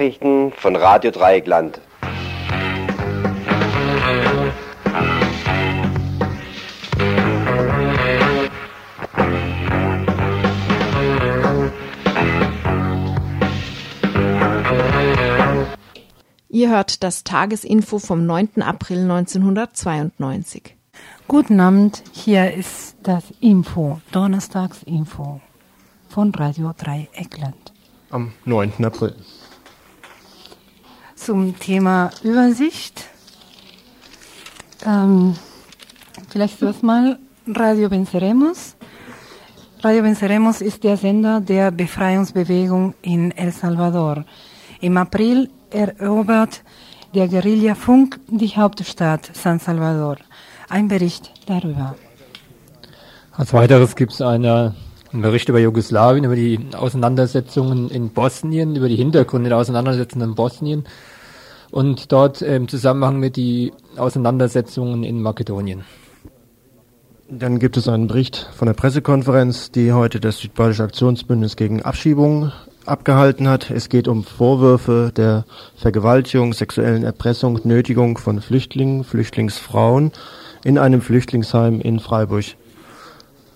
Nachrichten von Radio Dreieckland. Ihr hört das Tagesinfo vom 9. April 1992. Guten Abend, hier ist das Info, Donnerstagsinfo von Radio Dreieckland. Am 9. April. Zum Thema Übersicht. Ähm, vielleicht zuerst mal Radio Venceremos. Radio Venceremos ist der Sender der Befreiungsbewegung in El Salvador. Im April erobert der Guerilla Funk die Hauptstadt San Salvador. Ein Bericht darüber. Als weiteres gibt es eine ein Bericht über Jugoslawien, über die Auseinandersetzungen in Bosnien, über die Hintergründe der Auseinandersetzungen in Bosnien und dort im Zusammenhang mit die Auseinandersetzungen in Makedonien. Dann gibt es einen Bericht von der Pressekonferenz, die heute das Südbadische Aktionsbündnis gegen Abschiebung abgehalten hat. Es geht um Vorwürfe der Vergewaltigung, sexuellen Erpressung, Nötigung von Flüchtlingen, Flüchtlingsfrauen in einem Flüchtlingsheim in Freiburg.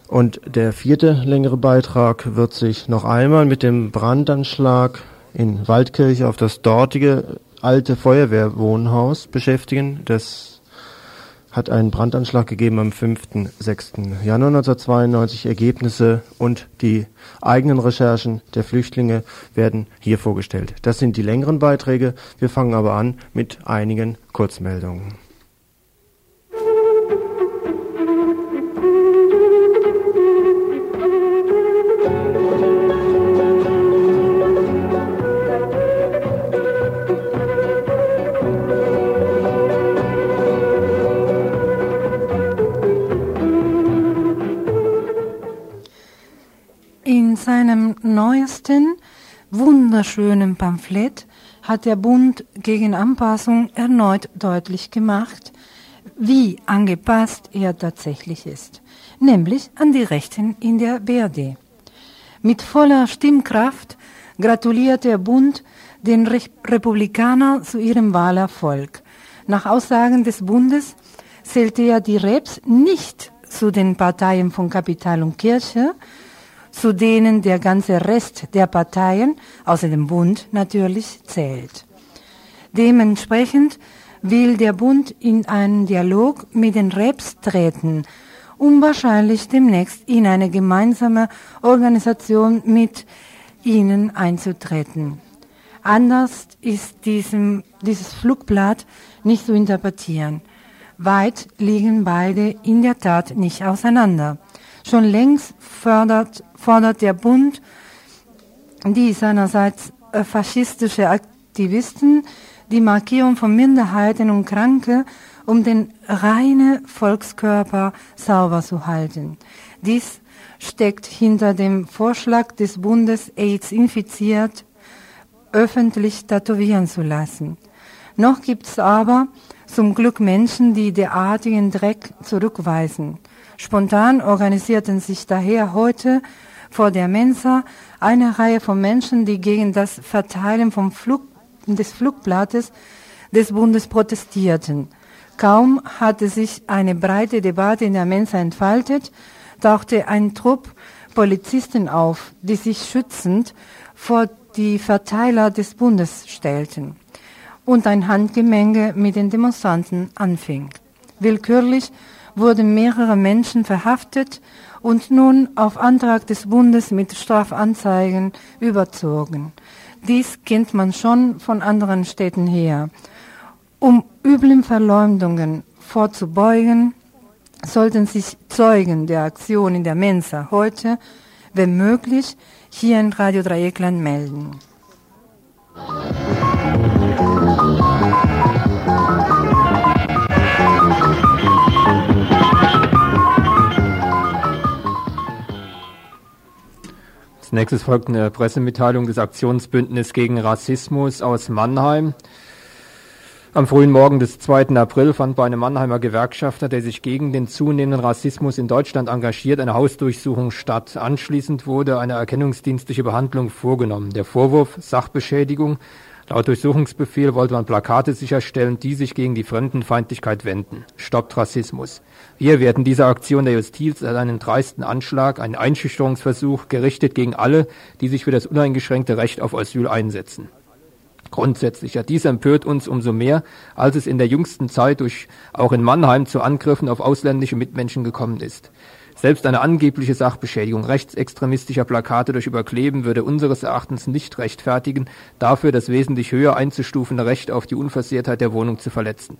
Und der vierte längere Beitrag wird sich noch einmal mit dem Brandanschlag in Waldkirche auf das dortige alte Feuerwehrwohnhaus beschäftigen. Das hat einen Brandanschlag gegeben am 5. 6. Januar 1992. Ergebnisse und die eigenen Recherchen der Flüchtlinge werden hier vorgestellt. Das sind die längeren Beiträge. Wir fangen aber an mit einigen Kurzmeldungen. Seinem neuesten, wunderschönen Pamphlet hat der Bund gegen Anpassung erneut deutlich gemacht, wie angepasst er tatsächlich ist, nämlich an die Rechten in der BRD. Mit voller Stimmkraft gratuliert der Bund den Re Republikanern zu ihrem Wahlerfolg. Nach Aussagen des Bundes zählte er die Reps nicht zu den Parteien von Kapital und Kirche, zu denen der ganze Rest der Parteien, außer dem Bund natürlich, zählt. Dementsprechend will der Bund in einen Dialog mit den Reps treten, um wahrscheinlich demnächst in eine gemeinsame Organisation mit ihnen einzutreten. Anders ist diesem, dieses Flugblatt nicht zu interpretieren. Weit liegen beide in der Tat nicht auseinander. Schon längst fördert, fordert der Bund die seinerseits äh, faschistische Aktivisten die Markierung von Minderheiten und Kranke, um den reine Volkskörper sauber zu halten. Dies steckt hinter dem Vorschlag des Bundes, AIDS infiziert öffentlich tätowieren zu lassen. Noch gibt es aber zum Glück Menschen, die derartigen Dreck zurückweisen. Spontan organisierten sich daher heute vor der Mensa eine Reihe von Menschen, die gegen das Verteilen Flug, des Flugblattes des Bundes protestierten. Kaum hatte sich eine breite Debatte in der Mensa entfaltet, tauchte ein Trupp Polizisten auf, die sich schützend vor die Verteiler des Bundes stellten und ein Handgemenge mit den Demonstranten anfing. Willkürlich wurden mehrere Menschen verhaftet und nun auf Antrag des Bundes mit Strafanzeigen überzogen. Dies kennt man schon von anderen Städten her. Um üblen Verleumdungen vorzubeugen, sollten sich Zeugen der Aktion in der Mensa heute, wenn möglich, hier in Radio Dreieckland melden. Nächstes folgt eine Pressemitteilung des Aktionsbündnisses gegen Rassismus aus Mannheim. Am frühen Morgen des 2. April fand bei einem Mannheimer Gewerkschafter, der sich gegen den zunehmenden Rassismus in Deutschland engagiert, eine Hausdurchsuchung statt. Anschließend wurde eine erkennungsdienstliche Behandlung vorgenommen. Der Vorwurf Sachbeschädigung Laut Durchsuchungsbefehl wollte man Plakate sicherstellen, die sich gegen die Fremdenfeindlichkeit wenden. Stoppt Rassismus. Wir werden dieser Aktion der Justiz als einen dreisten Anschlag, einen Einschüchterungsversuch, gerichtet gegen alle, die sich für das uneingeschränkte Recht auf Asyl einsetzen. Grundsätzlich, ja, dies empört uns umso mehr, als es in der jüngsten Zeit durch auch in Mannheim zu Angriffen auf ausländische Mitmenschen gekommen ist. Selbst eine angebliche Sachbeschädigung rechtsextremistischer Plakate durch Überkleben würde unseres Erachtens nicht rechtfertigen, dafür das wesentlich höher einzustufende Recht auf die Unversehrtheit der Wohnung zu verletzen.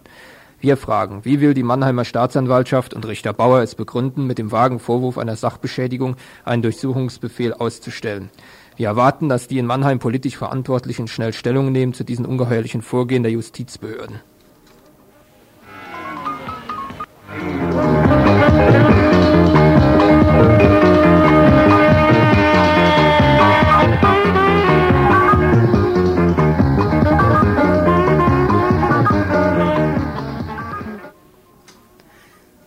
Wir fragen, wie will die Mannheimer Staatsanwaltschaft und Richter Bauer es begründen, mit dem vagen Vorwurf einer Sachbeschädigung einen Durchsuchungsbefehl auszustellen? Wir erwarten, dass die in Mannheim politisch Verantwortlichen schnell Stellung nehmen zu diesen ungeheuerlichen Vorgehen der Justizbehörden.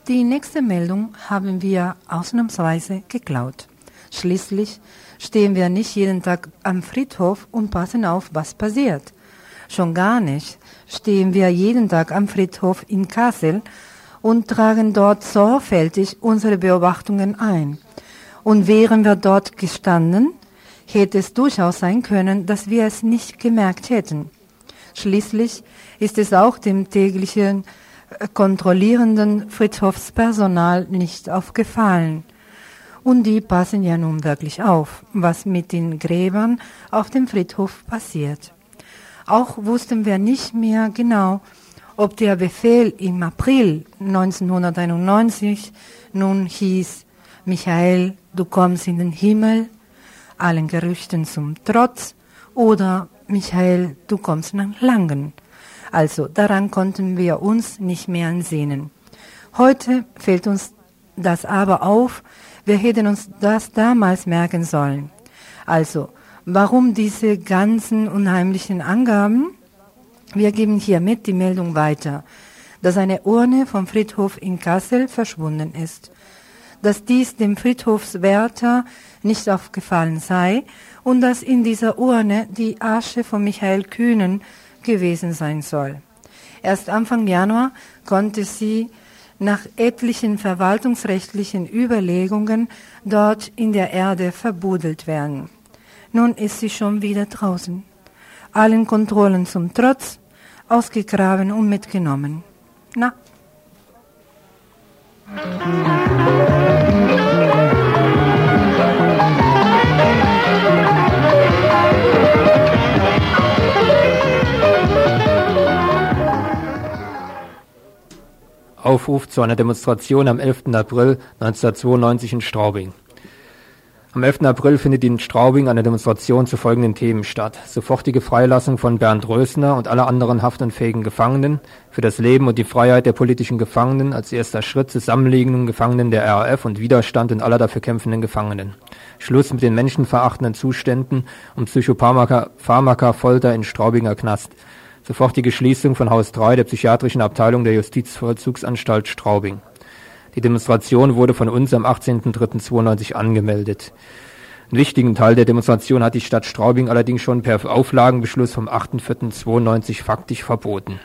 Die nächste Meldung haben wir ausnahmsweise geklaut. Schließlich stehen wir nicht jeden Tag am Friedhof und passen auf, was passiert. Schon gar nicht stehen wir jeden Tag am Friedhof in Kassel und tragen dort sorgfältig unsere Beobachtungen ein. Und wären wir dort gestanden, hätte es durchaus sein können, dass wir es nicht gemerkt hätten. Schließlich ist es auch dem täglichen kontrollierenden Friedhofspersonal nicht aufgefallen. Und die passen ja nun wirklich auf, was mit den Gräbern auf dem Friedhof passiert. Auch wussten wir nicht mehr genau, ob der Befehl im April 1991 nun hieß, Michael, du kommst in den Himmel, allen Gerüchten zum Trotz, oder Michael, du kommst nach Langen. Also daran konnten wir uns nicht mehr ansehen. Heute fällt uns das aber auf, wir hätten uns das damals merken sollen. Also, warum diese ganzen unheimlichen Angaben? Wir geben hiermit die Meldung weiter, dass eine Urne vom Friedhof in Kassel verschwunden ist, dass dies dem Friedhofswärter nicht aufgefallen sei und dass in dieser Urne die Asche von Michael Kühnen gewesen sein soll. Erst Anfang Januar konnte sie nach etlichen verwaltungsrechtlichen Überlegungen dort in der Erde verbuddelt werden. Nun ist sie schon wieder draußen allen Kontrollen zum Trotz, ausgegraben und mitgenommen. Na? Aufruf zu einer Demonstration am 11. April 1992 in Straubing. Am 11. April findet in Straubing eine Demonstration zu folgenden Themen statt. Sofortige Freilassung von Bernd Rösner und aller anderen haftunfähigen Gefangenen, für das Leben und die Freiheit der politischen Gefangenen als erster Schritt zusammenliegenden Gefangenen der RAF und Widerstand und aller dafür kämpfenden Gefangenen. Schluss mit den menschenverachtenden Zuständen und Psychopharmaka Pharmaka Folter in Straubinger Knast. Sofortige Schließung von Haus 3 der psychiatrischen Abteilung der Justizvollzugsanstalt Straubing. Die Demonstration wurde von uns am 18.03.92 angemeldet. Einen wichtigen Teil der Demonstration hat die Stadt Straubing allerdings schon per Auflagenbeschluss vom 8.04.92 faktisch verboten.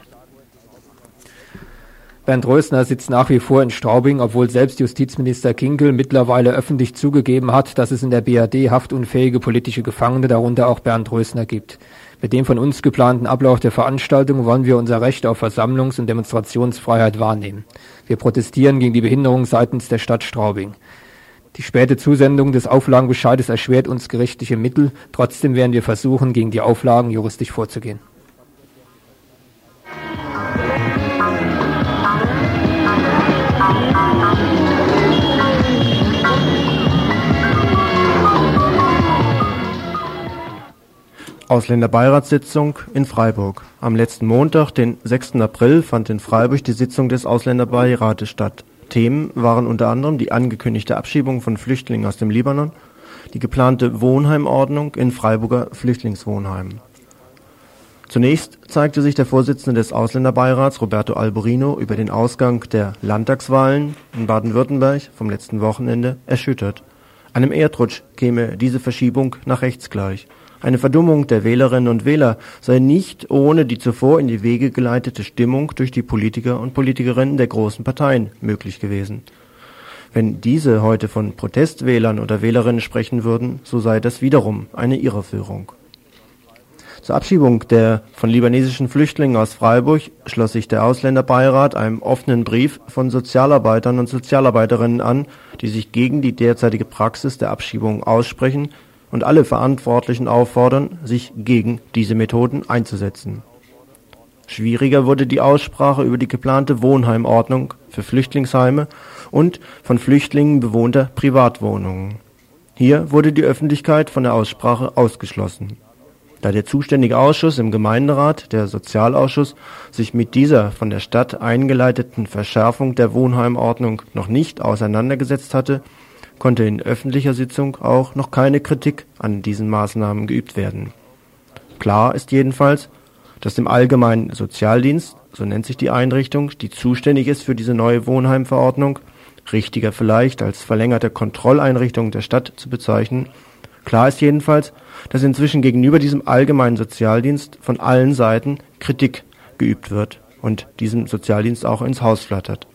Bernd Rösner sitzt nach wie vor in Straubing, obwohl selbst Justizminister Kinkel mittlerweile öffentlich zugegeben hat, dass es in der BRD haftunfähige politische Gefangene, darunter auch Bernd Rösner, gibt. Mit dem von uns geplanten Ablauf der Veranstaltung wollen wir unser Recht auf Versammlungs- und Demonstrationsfreiheit wahrnehmen. Wir protestieren gegen die Behinderung seitens der Stadt Straubing. Die späte Zusendung des Auflagenbescheides erschwert uns gerichtliche Mittel. Trotzdem werden wir versuchen, gegen die Auflagen juristisch vorzugehen. Ausländerbeiratssitzung in Freiburg. Am letzten Montag, den 6. April, fand in Freiburg die Sitzung des Ausländerbeirates statt. Themen waren unter anderem die angekündigte Abschiebung von Flüchtlingen aus dem Libanon, die geplante Wohnheimordnung in Freiburger Flüchtlingswohnheimen. Zunächst zeigte sich der Vorsitzende des Ausländerbeirats, Roberto Alborino, über den Ausgang der Landtagswahlen in Baden-Württemberg vom letzten Wochenende erschüttert. Einem Erdrutsch käme diese Verschiebung nach rechts gleich. Eine Verdummung der Wählerinnen und Wähler sei nicht ohne die zuvor in die Wege geleitete Stimmung durch die Politiker und Politikerinnen der großen Parteien möglich gewesen. Wenn diese heute von Protestwählern oder Wählerinnen sprechen würden, so sei das wiederum eine Irreführung. Zur Abschiebung der von libanesischen Flüchtlingen aus Freiburg schloss sich der Ausländerbeirat einem offenen Brief von Sozialarbeitern und Sozialarbeiterinnen an, die sich gegen die derzeitige Praxis der Abschiebung aussprechen und alle Verantwortlichen auffordern, sich gegen diese Methoden einzusetzen. Schwieriger wurde die Aussprache über die geplante Wohnheimordnung für Flüchtlingsheime und von Flüchtlingen bewohnter Privatwohnungen. Hier wurde die Öffentlichkeit von der Aussprache ausgeschlossen. Da der zuständige Ausschuss im Gemeinderat, der Sozialausschuss, sich mit dieser von der Stadt eingeleiteten Verschärfung der Wohnheimordnung noch nicht auseinandergesetzt hatte, konnte in öffentlicher Sitzung auch noch keine Kritik an diesen Maßnahmen geübt werden. Klar ist jedenfalls, dass dem Allgemeinen Sozialdienst, so nennt sich die Einrichtung, die zuständig ist für diese neue Wohnheimverordnung, richtiger vielleicht als verlängerte Kontrolleinrichtung der Stadt zu bezeichnen, klar ist jedenfalls, dass inzwischen gegenüber diesem Allgemeinen Sozialdienst von allen Seiten Kritik geübt wird und diesem Sozialdienst auch ins Haus flattert.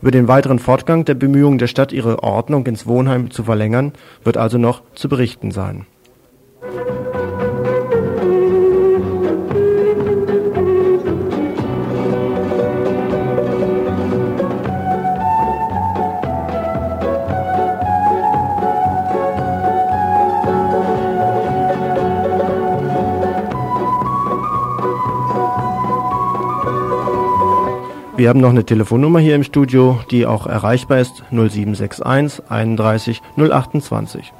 Über den weiteren Fortgang der Bemühungen der Stadt, ihre Ordnung ins Wohnheim zu verlängern, wird also noch zu berichten sein. Wir haben noch eine Telefonnummer hier im Studio, die auch erreichbar ist 0761 31 028.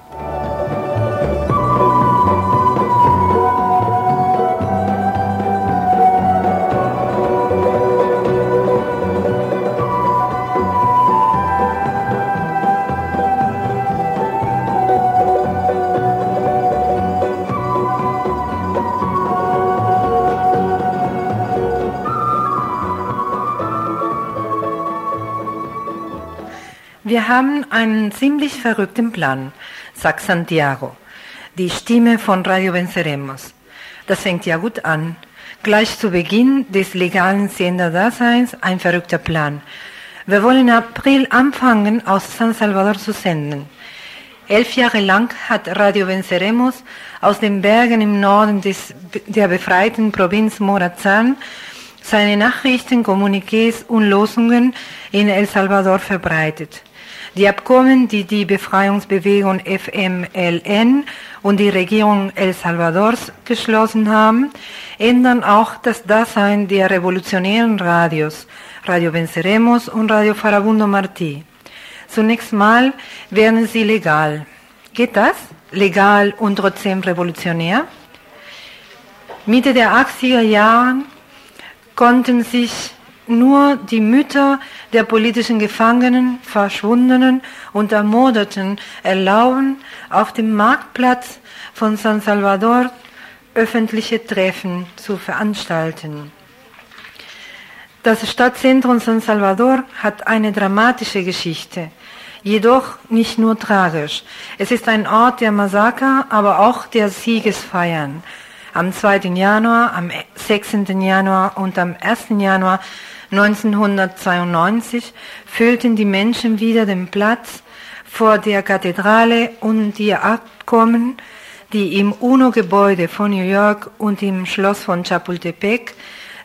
Wir haben einen ziemlich verrückten Plan, sagt Santiago, die Stimme von Radio Venceremos. Das fängt ja gut an. Gleich zu Beginn des legalen Senderdaseins ein verrückter Plan. Wir wollen im April anfangen, aus San Salvador zu senden. Elf Jahre lang hat Radio Venceremos aus den Bergen im Norden des, der befreiten Provinz Morazan seine Nachrichten, Kommuniqués und Losungen in El Salvador verbreitet. Die Abkommen, die die Befreiungsbewegung FMLN und die Regierung El Salvadors geschlossen haben, ändern auch das Dasein der revolutionären Radios, Radio Venceremos und Radio Farabundo Martí. Zunächst mal werden sie legal. Geht das? Legal und trotzdem revolutionär? Mitte der 80er Jahre konnten sich nur die Mütter der politischen Gefangenen, Verschwundenen und Ermordeten erlauben, auf dem Marktplatz von San Salvador öffentliche Treffen zu veranstalten. Das Stadtzentrum San Salvador hat eine dramatische Geschichte, jedoch nicht nur tragisch. Es ist ein Ort der Massaker, aber auch der Siegesfeiern. Am 2. Januar, am 6. Januar und am 1. Januar 1992 füllten die Menschen wieder den Platz vor der Kathedrale und die Abkommen, die im UNO-Gebäude von New York und im Schloss von Chapultepec,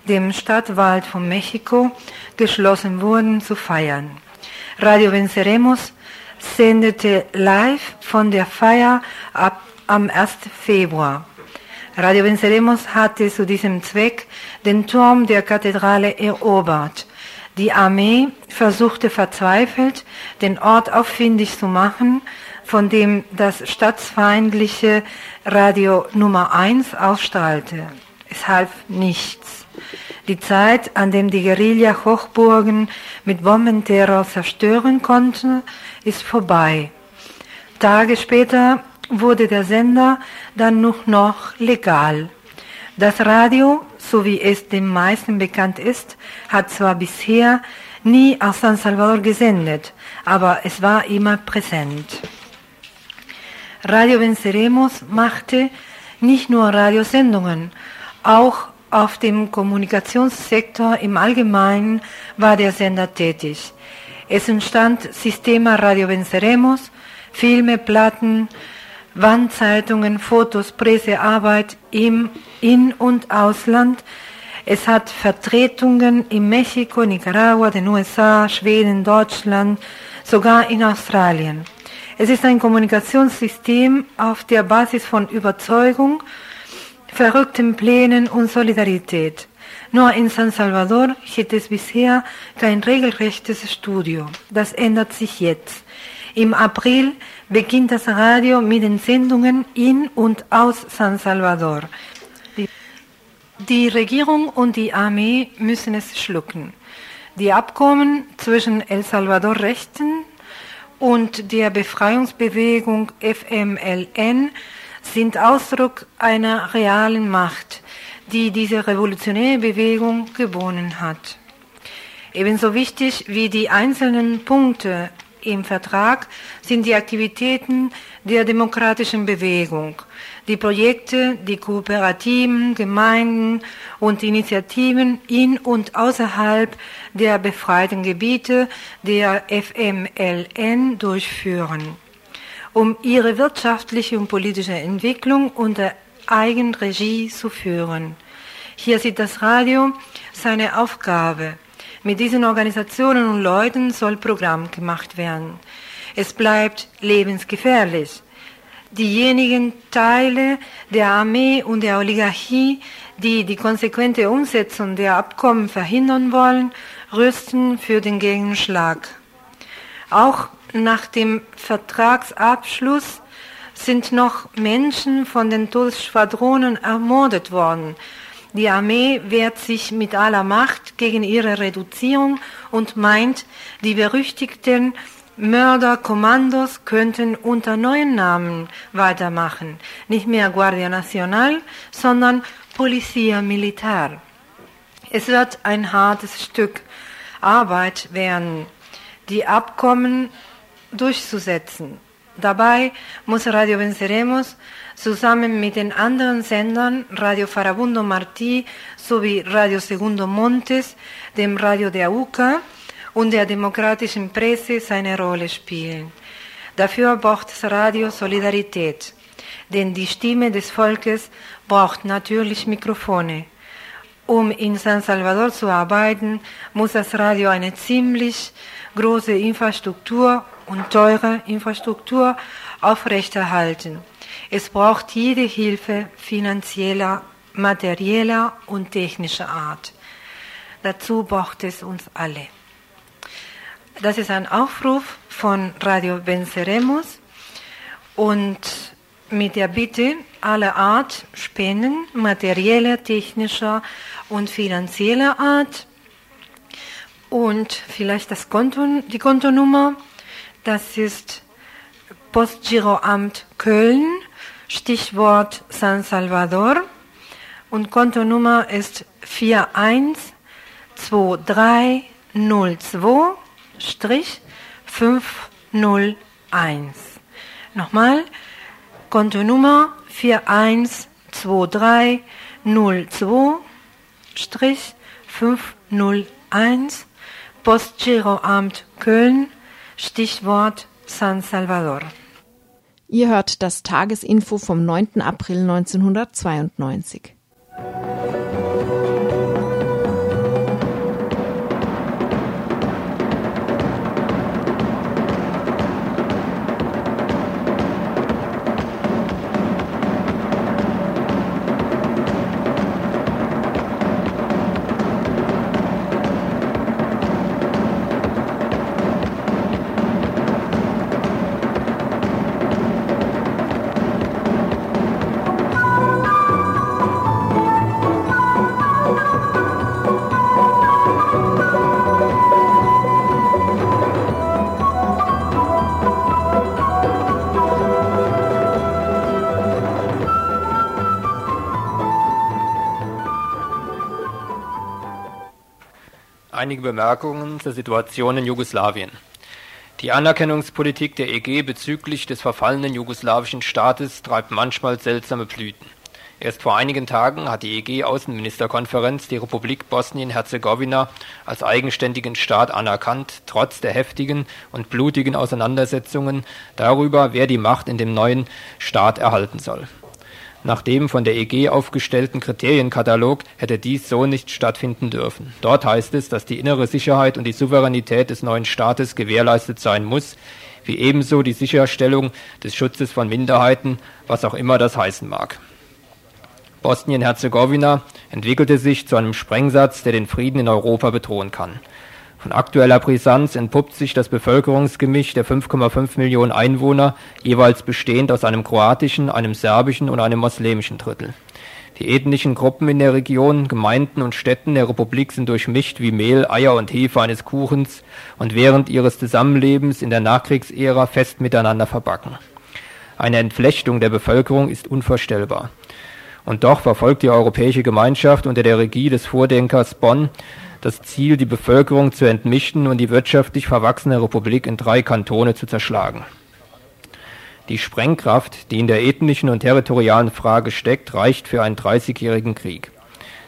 dem Stadtwald von Mexiko, geschlossen wurden, zu feiern. Radio Venceremos sendete live von der Feier ab am 1. Februar. Radio Venceremos hatte zu diesem Zweck den Turm der Kathedrale erobert. Die Armee versuchte verzweifelt, den Ort auffindig zu machen, von dem das staatsfeindliche Radio Nummer 1 ausstrahlte. Es half nichts. Die Zeit, an dem die Guerilla Hochburgen mit Bombenterror zerstören konnte, ist vorbei. Tage später wurde der Sender dann nur noch legal. Das Radio, so wie es den meisten bekannt ist, hat zwar bisher nie aus San Salvador gesendet, aber es war immer präsent. Radio Venceremos machte Nicht nur Radiosendungen, auch auf dem Kommunikationssektor im Allgemeinen war der Sender tätig. Es entstand Sistema Radio Venceremos, Filme, Platten, Wandzeitungen, Fotos, Pressearbeit im In- und Ausland. Es hat Vertretungen in Mexiko, Nicaragua, den USA, Schweden, Deutschland, sogar in Australien. Es ist ein Kommunikationssystem auf der Basis von Überzeugung, verrückten Plänen und Solidarität. Nur in San Salvador gibt es bisher kein regelrechtes Studio. Das ändert sich jetzt. Im April beginnt das Radio mit den Sendungen in und aus San Salvador. Die Regierung und die Armee müssen es schlucken. Die Abkommen zwischen El Salvador Rechten und der Befreiungsbewegung FMLN sind Ausdruck einer realen Macht, die diese revolutionäre Bewegung gewonnen hat. Ebenso wichtig wie die einzelnen Punkte im Vertrag sind die Aktivitäten der demokratischen Bewegung, die Projekte, die Kooperativen, Gemeinden und Initiativen in und außerhalb der befreiten Gebiete der FMLN durchführen um ihre wirtschaftliche und politische Entwicklung unter Eigenregie zu führen. Hier sieht das Radio seine Aufgabe. Mit diesen Organisationen und Leuten soll Programm gemacht werden. Es bleibt lebensgefährlich. Diejenigen Teile der Armee und der Oligarchie, die die konsequente Umsetzung der Abkommen verhindern wollen, rüsten für den Gegenschlag. Auch nach dem Vertragsabschluss sind noch Menschen von den Todesschwadronen ermordet worden. Die Armee wehrt sich mit aller Macht gegen ihre Reduzierung und meint, die berüchtigten Mörderkommandos könnten unter neuen Namen weitermachen. Nicht mehr Guardia Nacional, sondern Policia Militar. Es wird ein hartes Stück Arbeit werden. Die Abkommen durchzusetzen. Dabei muss Radio Venceremos zusammen mit den anderen Sendern Radio Farabundo Martí sowie Radio Segundo Montes, dem Radio der UCA und der demokratischen Presse seine Rolle spielen. Dafür braucht das Radio Solidarität, denn die Stimme des Volkes braucht natürlich Mikrofone. Um in San Salvador zu arbeiten, muss das Radio eine ziemlich große Infrastruktur und teure Infrastruktur aufrechterhalten. Es braucht jede Hilfe finanzieller, materieller und technischer Art. Dazu braucht es uns alle. Das ist ein Aufruf von Radio Venceremos und mit der Bitte aller Art Spenden, materieller, technischer und finanzieller Art und vielleicht das Konto, die Kontonummer das ist Postgiroamt Köln, Stichwort San Salvador und Kontonummer ist 412302-501. Nochmal, Kontonummer 412302-501, Postgiroamt Köln, Stichwort San Salvador. Ihr hört das Tagesinfo vom 9. April 1992. einige Bemerkungen zur Situation in Jugoslawien. Die Anerkennungspolitik der EG bezüglich des verfallenen jugoslawischen Staates treibt manchmal seltsame Blüten. Erst vor einigen Tagen hat die EG-Außenministerkonferenz die Republik Bosnien-Herzegowina als eigenständigen Staat anerkannt, trotz der heftigen und blutigen Auseinandersetzungen darüber, wer die Macht in dem neuen Staat erhalten soll. Nach dem von der EG aufgestellten Kriterienkatalog hätte dies so nicht stattfinden dürfen. Dort heißt es, dass die innere Sicherheit und die Souveränität des neuen Staates gewährleistet sein muss, wie ebenso die Sicherstellung des Schutzes von Minderheiten, was auch immer das heißen mag. Bosnien-Herzegowina entwickelte sich zu einem Sprengsatz, der den Frieden in Europa bedrohen kann. Von aktueller Brisanz entpuppt sich das Bevölkerungsgemisch der 5,5 Millionen Einwohner, jeweils bestehend aus einem kroatischen, einem serbischen und einem moslemischen Drittel. Die ethnischen Gruppen in der Region, Gemeinden und Städten der Republik sind durchmischt wie Mehl, Eier und Hefe eines Kuchens und während ihres Zusammenlebens in der Nachkriegsära fest miteinander verbacken. Eine Entflechtung der Bevölkerung ist unvorstellbar. Und doch verfolgt die Europäische Gemeinschaft unter der Regie des Vordenkers Bonn das Ziel, die Bevölkerung zu entmischen und die wirtschaftlich verwachsene Republik in drei Kantone zu zerschlagen. Die Sprengkraft, die in der ethnischen und territorialen Frage steckt, reicht für einen 30-jährigen Krieg.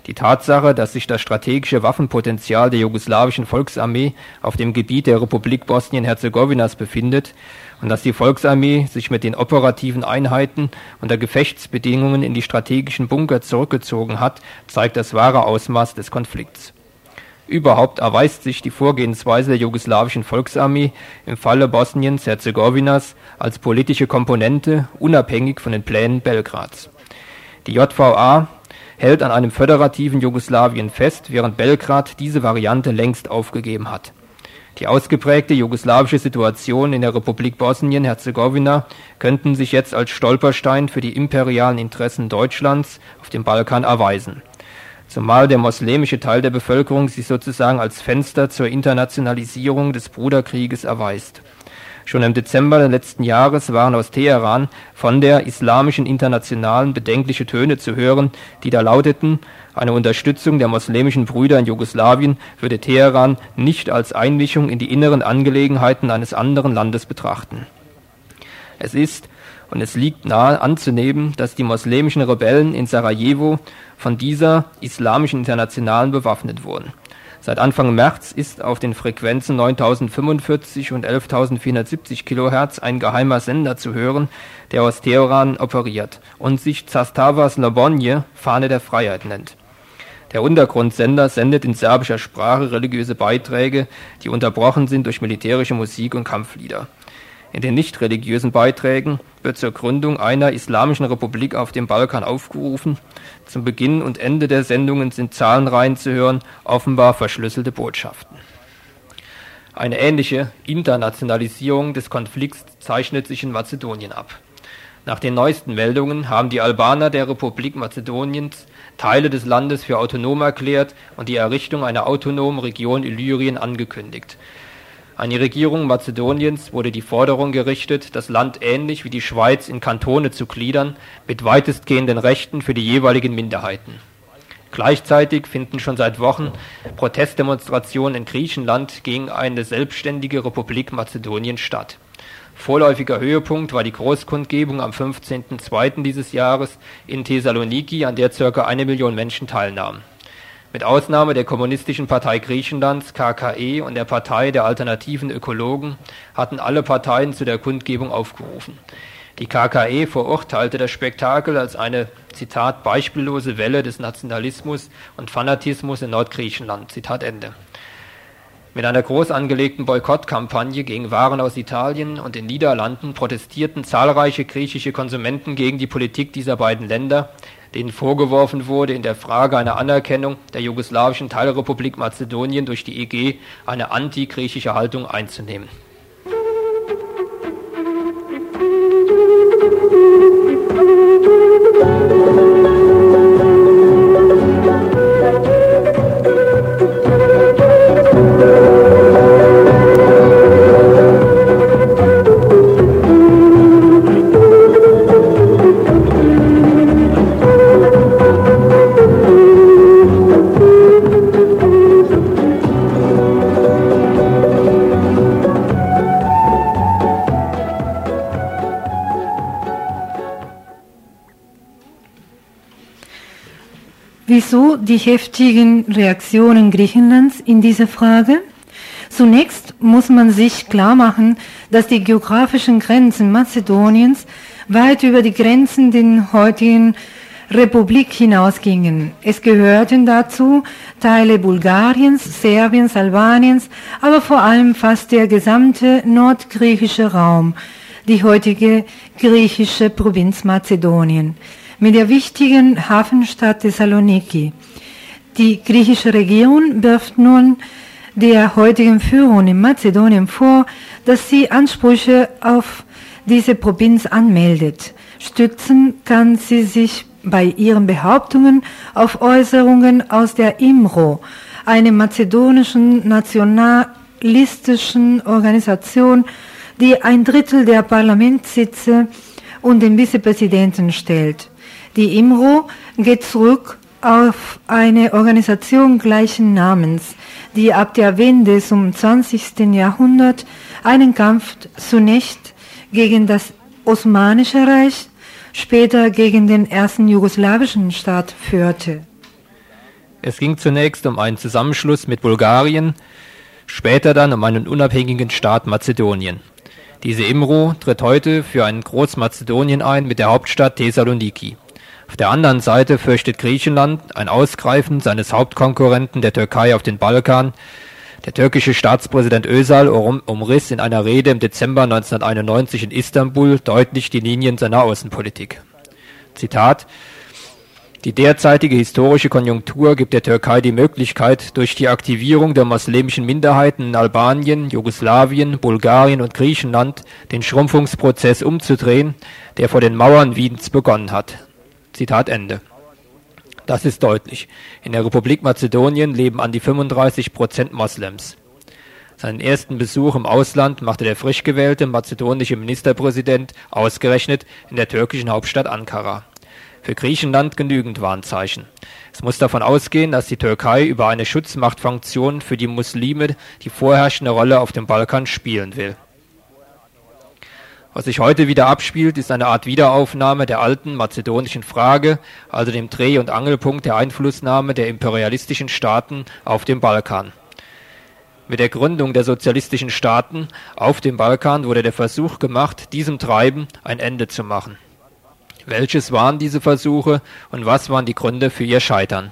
Die Tatsache, dass sich das strategische Waffenpotenzial der jugoslawischen Volksarmee auf dem Gebiet der Republik Bosnien-Herzegowinas befindet, und dass die Volksarmee sich mit den operativen Einheiten unter Gefechtsbedingungen in die strategischen Bunker zurückgezogen hat, zeigt das wahre Ausmaß des Konflikts. Überhaupt erweist sich die Vorgehensweise der jugoslawischen Volksarmee im Falle Bosniens Herzegowinas als politische Komponente unabhängig von den Plänen Belgrads. Die JVA hält an einem föderativen Jugoslawien fest, während Belgrad diese Variante längst aufgegeben hat. Die ausgeprägte jugoslawische Situation in der Republik Bosnien-Herzegowina könnten sich jetzt als Stolperstein für die imperialen Interessen Deutschlands auf dem Balkan erweisen. Zumal der moslemische Teil der Bevölkerung sich sozusagen als Fenster zur Internationalisierung des Bruderkrieges erweist. Schon im Dezember letzten Jahres waren aus Teheran von der Islamischen Internationalen bedenkliche Töne zu hören, die da lauteten, eine Unterstützung der moslemischen Brüder in Jugoslawien würde Teheran nicht als Einmischung in die inneren Angelegenheiten eines anderen Landes betrachten. Es ist und es liegt nahe anzunehmen, dass die moslemischen Rebellen in Sarajevo von dieser Islamischen Internationalen bewaffnet wurden. Seit Anfang März ist auf den Frequenzen 9045 und 11470 Kilohertz ein geheimer Sender zu hören, der aus Teheran operiert und sich Zastava Slobodje, Fahne der Freiheit nennt. Der Untergrundsender sendet in serbischer Sprache religiöse Beiträge, die unterbrochen sind durch militärische Musik und Kampflieder. In den nicht religiösen Beiträgen wird zur Gründung einer islamischen Republik auf dem Balkan aufgerufen. Zum Beginn und Ende der Sendungen sind Zahlenreihen zu hören, offenbar verschlüsselte Botschaften. Eine ähnliche Internationalisierung des Konflikts zeichnet sich in Mazedonien ab. Nach den neuesten Meldungen haben die Albaner der Republik Mazedoniens Teile des Landes für autonom erklärt und die Errichtung einer autonomen Region Illyrien angekündigt. An die Regierung Mazedoniens wurde die Forderung gerichtet, das Land ähnlich wie die Schweiz in Kantone zu gliedern, mit weitestgehenden Rechten für die jeweiligen Minderheiten. Gleichzeitig finden schon seit Wochen Protestdemonstrationen in Griechenland gegen eine selbstständige Republik Mazedonien statt. Vorläufiger Höhepunkt war die Großkundgebung am 15.02. dieses Jahres in Thessaloniki, an der ca. eine Million Menschen teilnahmen. Mit Ausnahme der Kommunistischen Partei Griechenlands KKE und der Partei der alternativen Ökologen hatten alle Parteien zu der Kundgebung aufgerufen. Die KKE verurteilte das Spektakel als eine Zitat beispiellose Welle des Nationalismus und Fanatismus in Nordgriechenland. Zitat Ende. Mit einer groß angelegten Boykottkampagne gegen Waren aus Italien und den Niederlanden protestierten zahlreiche griechische Konsumenten gegen die Politik dieser beiden Länder, denen vorgeworfen wurde, in der Frage einer Anerkennung der jugoslawischen Teilrepublik Mazedonien durch die EG eine antigriechische Haltung einzunehmen. Wieso die heftigen Reaktionen Griechenlands in dieser Frage? Zunächst muss man sich klar machen, dass die geografischen Grenzen Mazedoniens weit über die Grenzen der heutigen Republik hinausgingen. Es gehörten dazu Teile Bulgariens, Serbiens, Albaniens, aber vor allem fast der gesamte nordgriechische Raum, die heutige griechische Provinz Mazedonien, mit der wichtigen Hafenstadt Thessaloniki. Die griechische Regierung wirft nun der heutigen Führung in Mazedonien vor, dass sie Ansprüche auf diese Provinz anmeldet. Stützen kann sie sich bei ihren Behauptungen auf Äußerungen aus der IMRO, einer mazedonischen nationalistischen Organisation, die ein Drittel der Parlamentssitze und den Vizepräsidenten stellt. Die IMRO geht zurück auf eine Organisation gleichen Namens, die ab der Wende zum 20. Jahrhundert einen Kampf zunächst gegen das Osmanische Reich, später gegen den ersten jugoslawischen Staat führte. Es ging zunächst um einen Zusammenschluss mit Bulgarien, später dann um einen unabhängigen Staat Mazedonien. Diese Imro tritt heute für ein Großmazedonien ein mit der Hauptstadt Thessaloniki. Auf der anderen Seite fürchtet Griechenland ein Ausgreifen seines Hauptkonkurrenten der Türkei auf den Balkan. Der türkische Staatspräsident Özal umriss in einer Rede im Dezember 1991 in Istanbul deutlich die Linien seiner Außenpolitik. Zitat die derzeitige historische Konjunktur gibt der Türkei die Möglichkeit, durch die Aktivierung der muslimischen Minderheiten in Albanien, Jugoslawien, Bulgarien und Griechenland den Schrumpfungsprozess umzudrehen, der vor den Mauern Wiens begonnen hat. Zitat Ende. Das ist deutlich. In der Republik Mazedonien leben an die 35 Prozent Moslems. Seinen ersten Besuch im Ausland machte der frisch gewählte mazedonische Ministerpräsident ausgerechnet in der türkischen Hauptstadt Ankara. Für Griechenland genügend Warnzeichen. Es muss davon ausgehen, dass die Türkei über eine Schutzmachtfunktion für die Muslime die vorherrschende Rolle auf dem Balkan spielen will. Was sich heute wieder abspielt, ist eine Art Wiederaufnahme der alten mazedonischen Frage, also dem Dreh- und Angelpunkt der Einflussnahme der imperialistischen Staaten auf dem Balkan. Mit der Gründung der sozialistischen Staaten auf dem Balkan wurde der Versuch gemacht, diesem Treiben ein Ende zu machen. Welches waren diese Versuche und was waren die Gründe für ihr Scheitern?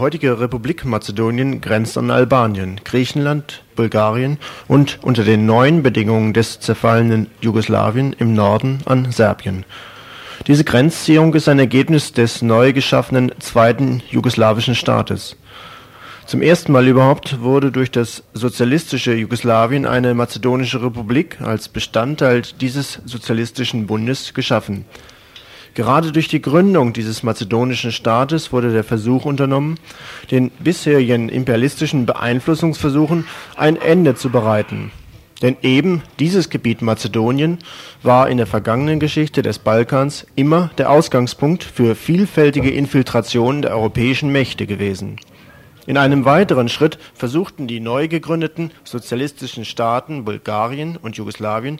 Heutige Republik Mazedonien grenzt an Albanien, Griechenland, Bulgarien und unter den neuen Bedingungen des zerfallenen Jugoslawien im Norden an Serbien. Diese Grenzziehung ist ein Ergebnis des neu geschaffenen zweiten jugoslawischen Staates. Zum ersten Mal überhaupt wurde durch das sozialistische Jugoslawien eine mazedonische Republik als Bestandteil dieses sozialistischen Bundes geschaffen Gerade durch die Gründung dieses mazedonischen Staates wurde der Versuch unternommen, den bisherigen imperialistischen Beeinflussungsversuchen ein Ende zu bereiten. Denn eben dieses Gebiet Mazedonien war in der vergangenen Geschichte des Balkans immer der Ausgangspunkt für vielfältige Infiltrationen der europäischen Mächte gewesen. In einem weiteren Schritt versuchten die neu gegründeten sozialistischen Staaten Bulgarien und Jugoslawien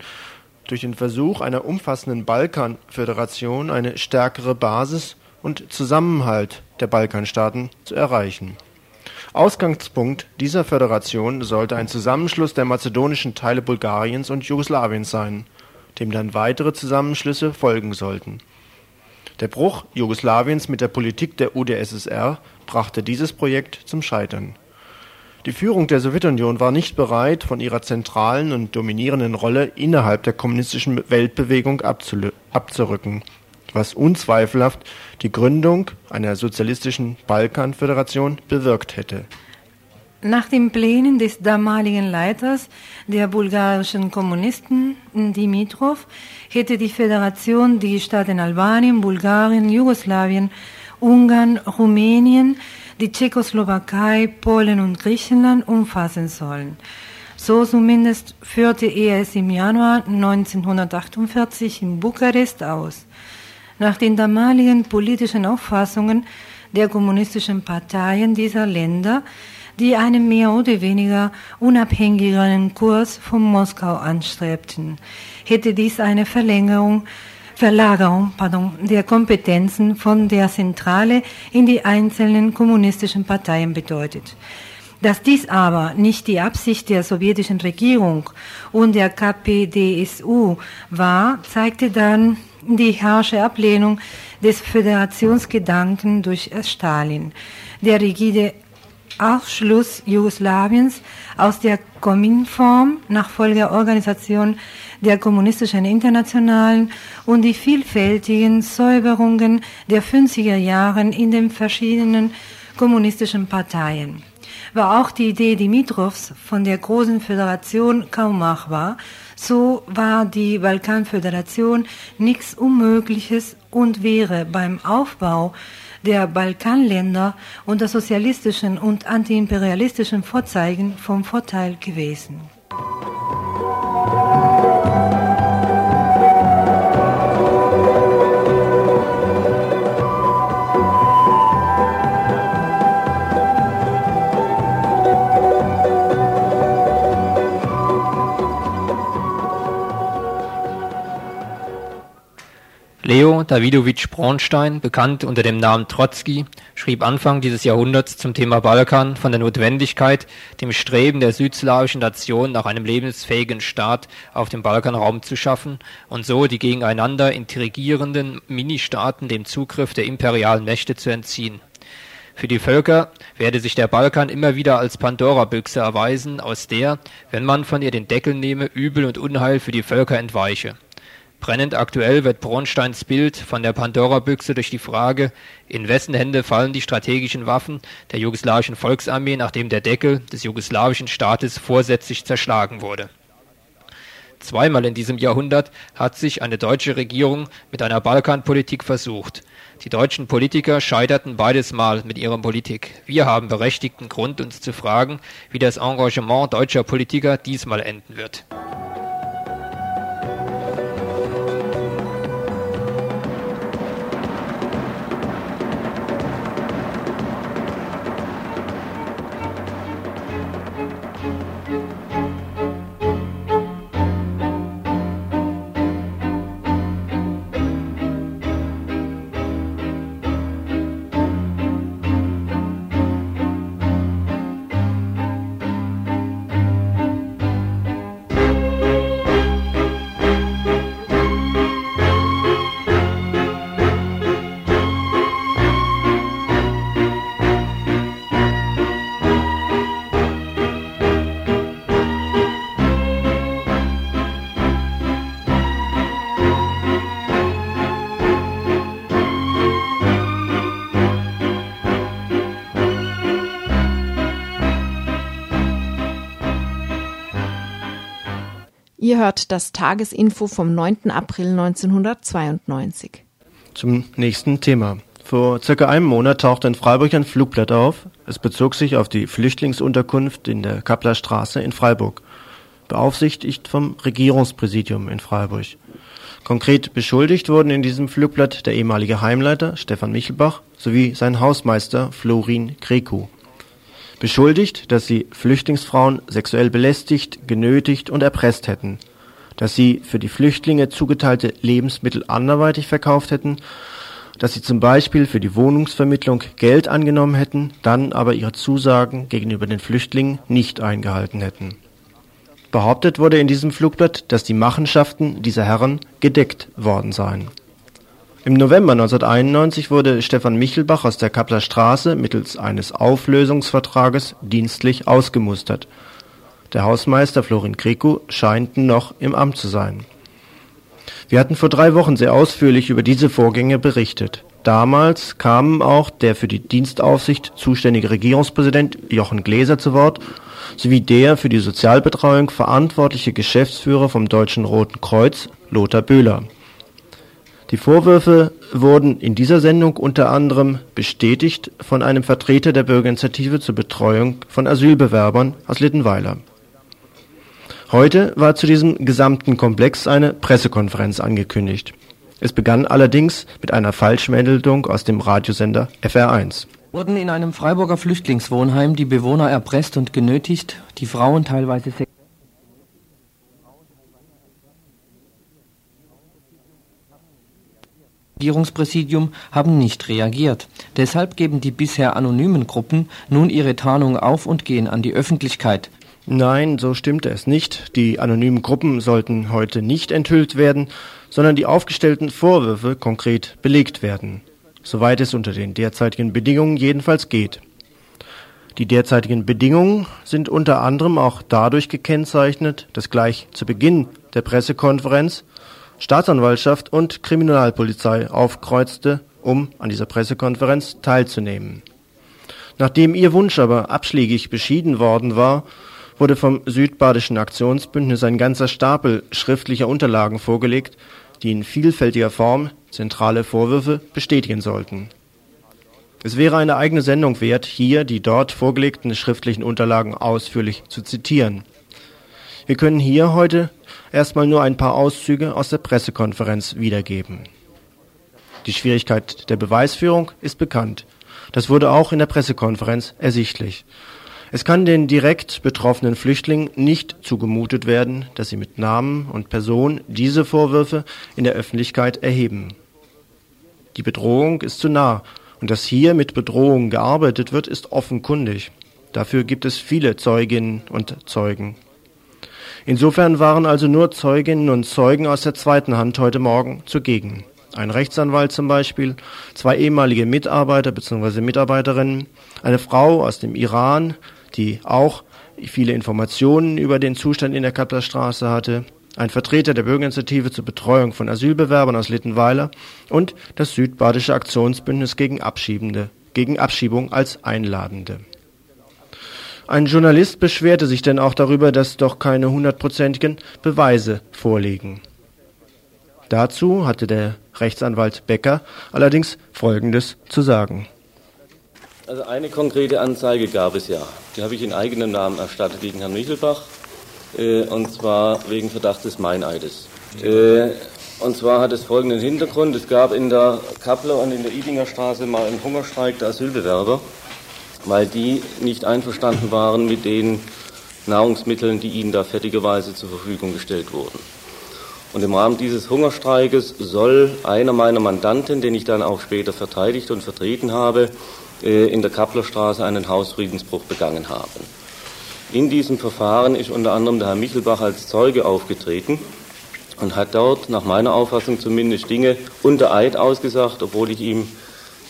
durch den Versuch einer umfassenden Balkanföderation eine stärkere Basis und Zusammenhalt der Balkanstaaten zu erreichen. Ausgangspunkt dieser Föderation sollte ein Zusammenschluss der mazedonischen Teile Bulgariens und Jugoslawiens sein, dem dann weitere Zusammenschlüsse folgen sollten. Der Bruch Jugoslawiens mit der Politik der UdSSR brachte dieses Projekt zum Scheitern die Führung der Sowjetunion war nicht bereit, von ihrer zentralen und dominierenden Rolle innerhalb der kommunistischen Weltbewegung abzurücken, was unzweifelhaft die Gründung einer sozialistischen Balkanföderation bewirkt hätte. Nach den Plänen des damaligen Leiters der bulgarischen Kommunisten, Dimitrov, hätte die Föderation die Staaten Albanien, Bulgarien, Jugoslawien, Ungarn, Rumänien, die Tschechoslowakei, Polen und Griechenland umfassen sollen. So zumindest führte er es im Januar 1948 in Bukarest aus. nach den damaligen politischen Auffassungen der kommunistischen Parteien dieser Länder, die einen mehr oder weniger unabhängigeren Kurs von Moskau anstrebten, hätte dies eine Verlängerung Verlagerung pardon, der Kompetenzen von der Zentrale in die einzelnen kommunistischen Parteien bedeutet. Dass dies aber nicht die Absicht der sowjetischen Regierung und der KPDSU war, zeigte dann die harsche Ablehnung des Föderationsgedanken durch Stalin. Der rigide Ausschluss Jugoslawiens aus der Kominform nach Folgeorganisation der kommunistischen Internationalen und die vielfältigen Säuberungen der 50er Jahren in den verschiedenen kommunistischen Parteien. War auch die Idee Dimitrovs von der großen Föderation kaum machbar, so war die Balkanföderation nichts Unmögliches und wäre beim Aufbau der Balkanländer unter sozialistischen und antiimperialistischen Vorzeigen vom Vorteil gewesen. Leo Davidowitsch Bronstein, bekannt unter dem Namen Trotzki, schrieb Anfang dieses Jahrhunderts zum Thema Balkan von der Notwendigkeit, dem Streben der südslawischen Nation nach einem lebensfähigen Staat auf dem Balkanraum zu schaffen und so die gegeneinander intrigierenden Ministaaten dem Zugriff der imperialen Mächte zu entziehen. Für die Völker werde sich der Balkan immer wieder als Pandora-Büchse erweisen, aus der, wenn man von ihr den Deckel nehme, Übel und Unheil für die Völker entweiche. Brennend aktuell wird Bronsteins Bild von der Pandora-Büchse durch die Frage, in wessen Hände fallen die strategischen Waffen der jugoslawischen Volksarmee, nachdem der Deckel des jugoslawischen Staates vorsätzlich zerschlagen wurde. Zweimal in diesem Jahrhundert hat sich eine deutsche Regierung mit einer Balkanpolitik versucht. Die deutschen Politiker scheiterten beides Mal mit ihrer Politik. Wir haben berechtigten Grund, uns zu fragen, wie das Engagement deutscher Politiker diesmal enden wird. Hört das Tagesinfo vom 9. April 1992. Zum nächsten Thema. Vor circa einem Monat tauchte in Freiburg ein Flugblatt auf. Es bezog sich auf die Flüchtlingsunterkunft in der Kappler Straße in Freiburg, beaufsichtigt vom Regierungspräsidium in Freiburg. Konkret beschuldigt wurden in diesem Flugblatt der ehemalige Heimleiter Stefan Michelbach sowie sein Hausmeister Florin Greku beschuldigt, dass sie Flüchtlingsfrauen sexuell belästigt, genötigt und erpresst hätten, dass sie für die Flüchtlinge zugeteilte Lebensmittel anderweitig verkauft hätten, dass sie zum Beispiel für die Wohnungsvermittlung Geld angenommen hätten, dann aber ihre Zusagen gegenüber den Flüchtlingen nicht eingehalten hätten. Behauptet wurde in diesem Flugblatt, dass die Machenschaften dieser Herren gedeckt worden seien im November 1991 wurde Stefan Michelbach aus der Kappler Straße mittels eines Auflösungsvertrages dienstlich ausgemustert. Der Hausmeister Florin Kreku scheint noch im Amt zu sein. Wir hatten vor drei Wochen sehr ausführlich über diese Vorgänge berichtet. Damals kamen auch der für die Dienstaufsicht zuständige Regierungspräsident Jochen Gläser zu Wort sowie der für die Sozialbetreuung verantwortliche Geschäftsführer vom Deutschen Roten Kreuz Lothar Böhler die Vorwürfe wurden in dieser Sendung unter anderem bestätigt von einem Vertreter der Bürgerinitiative zur Betreuung von Asylbewerbern aus Littenweiler. Heute war zu diesem gesamten Komplex eine Pressekonferenz angekündigt. Es begann allerdings mit einer Falschmeldung aus dem Radiosender FR1. Wurden in einem Freiburger Flüchtlingswohnheim die Bewohner erpresst und genötigt, die Frauen teilweise Regierungspräsidium haben nicht reagiert. Deshalb geben die bisher anonymen Gruppen nun ihre Tarnung auf und gehen an die Öffentlichkeit. Nein, so stimmte es nicht. Die anonymen Gruppen sollten heute nicht enthüllt werden, sondern die aufgestellten Vorwürfe konkret belegt werden. Soweit es unter den derzeitigen Bedingungen jedenfalls geht. Die derzeitigen Bedingungen sind unter anderem auch dadurch gekennzeichnet, dass gleich zu Beginn der Pressekonferenz Staatsanwaltschaft und Kriminalpolizei aufkreuzte, um an dieser Pressekonferenz teilzunehmen. Nachdem ihr Wunsch aber abschlägig beschieden worden war, wurde vom Südbadischen Aktionsbündnis ein ganzer Stapel schriftlicher Unterlagen vorgelegt, die in vielfältiger Form zentrale Vorwürfe bestätigen sollten. Es wäre eine eigene Sendung wert, hier die dort vorgelegten schriftlichen Unterlagen ausführlich zu zitieren. Wir können hier heute erstmal nur ein paar Auszüge aus der Pressekonferenz wiedergeben. Die Schwierigkeit der Beweisführung ist bekannt. Das wurde auch in der Pressekonferenz ersichtlich. Es kann den direkt betroffenen Flüchtlingen nicht zugemutet werden, dass sie mit Namen und Person diese Vorwürfe in der Öffentlichkeit erheben. Die Bedrohung ist zu nah und dass hier mit Bedrohung gearbeitet wird, ist offenkundig. Dafür gibt es viele Zeuginnen und Zeugen. Insofern waren also nur Zeuginnen und Zeugen aus der zweiten Hand heute Morgen zugegen. Ein Rechtsanwalt zum Beispiel, zwei ehemalige Mitarbeiter bzw. Mitarbeiterinnen, eine Frau aus dem Iran, die auch viele Informationen über den Zustand in der Kapplerstraße hatte, ein Vertreter der Bürgerinitiative zur Betreuung von Asylbewerbern aus Littenweiler und das Südbadische Aktionsbündnis gegen Abschiebende, gegen Abschiebung als Einladende. Ein Journalist beschwerte sich denn auch darüber, dass doch keine hundertprozentigen Beweise vorliegen. Dazu hatte der Rechtsanwalt Becker allerdings Folgendes zu sagen. Also eine konkrete Anzeige gab es ja. Die habe ich in eigenem Namen erstattet gegen Herrn Michelbach. Äh, und zwar wegen Verdacht des Meineides. Äh, und zwar hat es folgenden Hintergrund. Es gab in der Kappler und in der Idinger Straße mal einen Hungerstreik der Asylbewerber weil die nicht einverstanden waren mit den Nahrungsmitteln, die ihnen da fertigerweise zur Verfügung gestellt wurden. Und im Rahmen dieses Hungerstreikes soll einer meiner Mandanten, den ich dann auch später verteidigt und vertreten habe, äh, in der Kapplerstraße einen Hausfriedensbruch begangen haben. In diesem Verfahren ist unter anderem der Herr Michelbach als Zeuge aufgetreten und hat dort nach meiner Auffassung zumindest Dinge unter Eid ausgesagt, obwohl ich ihm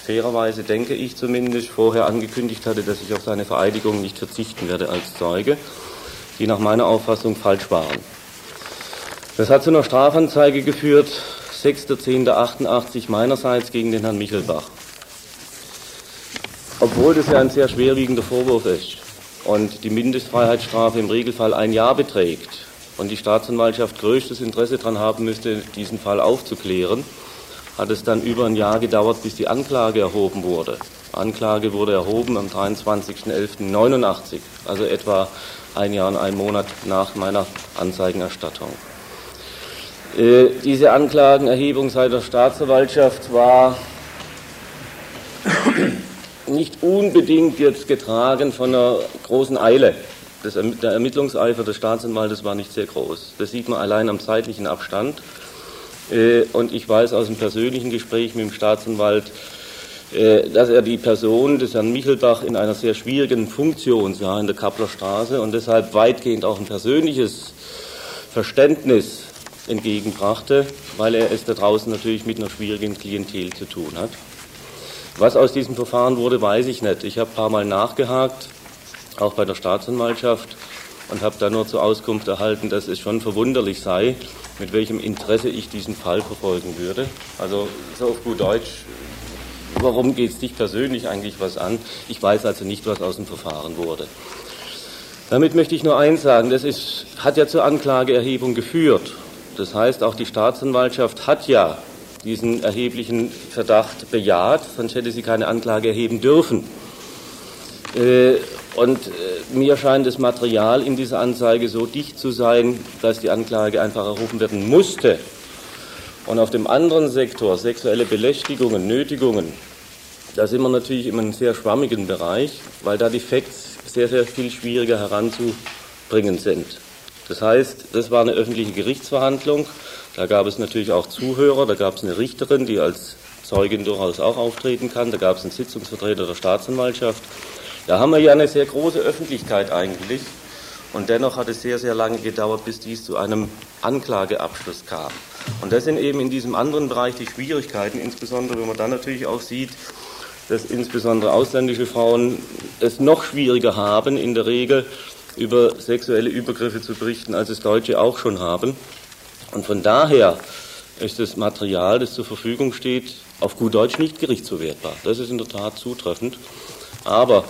fairerweise, denke ich zumindest, vorher angekündigt hatte, dass ich auf seine Vereidigung nicht verzichten werde als Zeuge, die nach meiner Auffassung falsch waren. Das hat zu einer Strafanzeige geführt, 6.10.88 meinerseits gegen den Herrn Michelbach. Obwohl das ja ein sehr schwerwiegender Vorwurf ist und die Mindestfreiheitsstrafe im Regelfall ein Jahr beträgt und die Staatsanwaltschaft größtes Interesse daran haben müsste, diesen Fall aufzuklären, hat es dann über ein Jahr gedauert, bis die Anklage erhoben wurde. Anklage wurde erhoben am 23.11.89, also etwa ein Jahr und ein Monat nach meiner Anzeigenerstattung. Äh, diese Anklagenerhebung seitens der Staatsanwaltschaft war nicht unbedingt jetzt getragen von einer großen Eile. Das, der Ermittlungseifer des Staatsanwaltes war nicht sehr groß. Das sieht man allein am zeitlichen Abstand. Äh, und ich weiß aus dem persönlichen Gespräch mit dem Staatsanwalt, äh, dass er die Person des Herrn Michelbach in einer sehr schwierigen Funktion sah in der Kappler Straße und deshalb weitgehend auch ein persönliches Verständnis entgegenbrachte, weil er es da draußen natürlich mit einer schwierigen Klientel zu tun hat. Was aus diesem Verfahren wurde, weiß ich nicht. Ich habe ein paar Mal nachgehakt, auch bei der Staatsanwaltschaft, und habe da nur zur Auskunft erhalten, dass es schon verwunderlich sei, mit welchem Interesse ich diesen Fall verfolgen würde. Also so auf gut Deutsch, warum geht es dich persönlich eigentlich was an? Ich weiß also nicht, was aus dem Verfahren wurde. Damit möchte ich nur eins sagen, das ist, hat ja zur Anklageerhebung geführt. Das heißt, auch die Staatsanwaltschaft hat ja diesen erheblichen Verdacht bejaht, sonst hätte sie keine Anklage erheben dürfen. Äh, und äh, mir scheint das Material in dieser Anzeige so dicht zu sein, dass die Anklage einfach erhoben werden musste. Und auf dem anderen Sektor, sexuelle Belästigungen, Nötigungen, da sind wir natürlich in einem sehr schwammigen Bereich, weil da die Facts sehr, sehr viel schwieriger heranzubringen sind. Das heißt, das war eine öffentliche Gerichtsverhandlung. Da gab es natürlich auch Zuhörer, da gab es eine Richterin, die als Zeugin durchaus auch auftreten kann, da gab es einen Sitzungsvertreter der Staatsanwaltschaft. Da haben wir ja eine sehr große Öffentlichkeit eigentlich. Und dennoch hat es sehr, sehr lange gedauert, bis dies zu einem Anklageabschluss kam. Und das sind eben in diesem anderen Bereich die Schwierigkeiten, insbesondere wenn man dann natürlich auch sieht, dass insbesondere ausländische Frauen es noch schwieriger haben, in der Regel über sexuelle Übergriffe zu berichten, als es Deutsche auch schon haben. Und von daher ist das Material, das zur Verfügung steht, auf gut Deutsch nicht gerichtsverwertbar. Das ist in der Tat zutreffend. Aber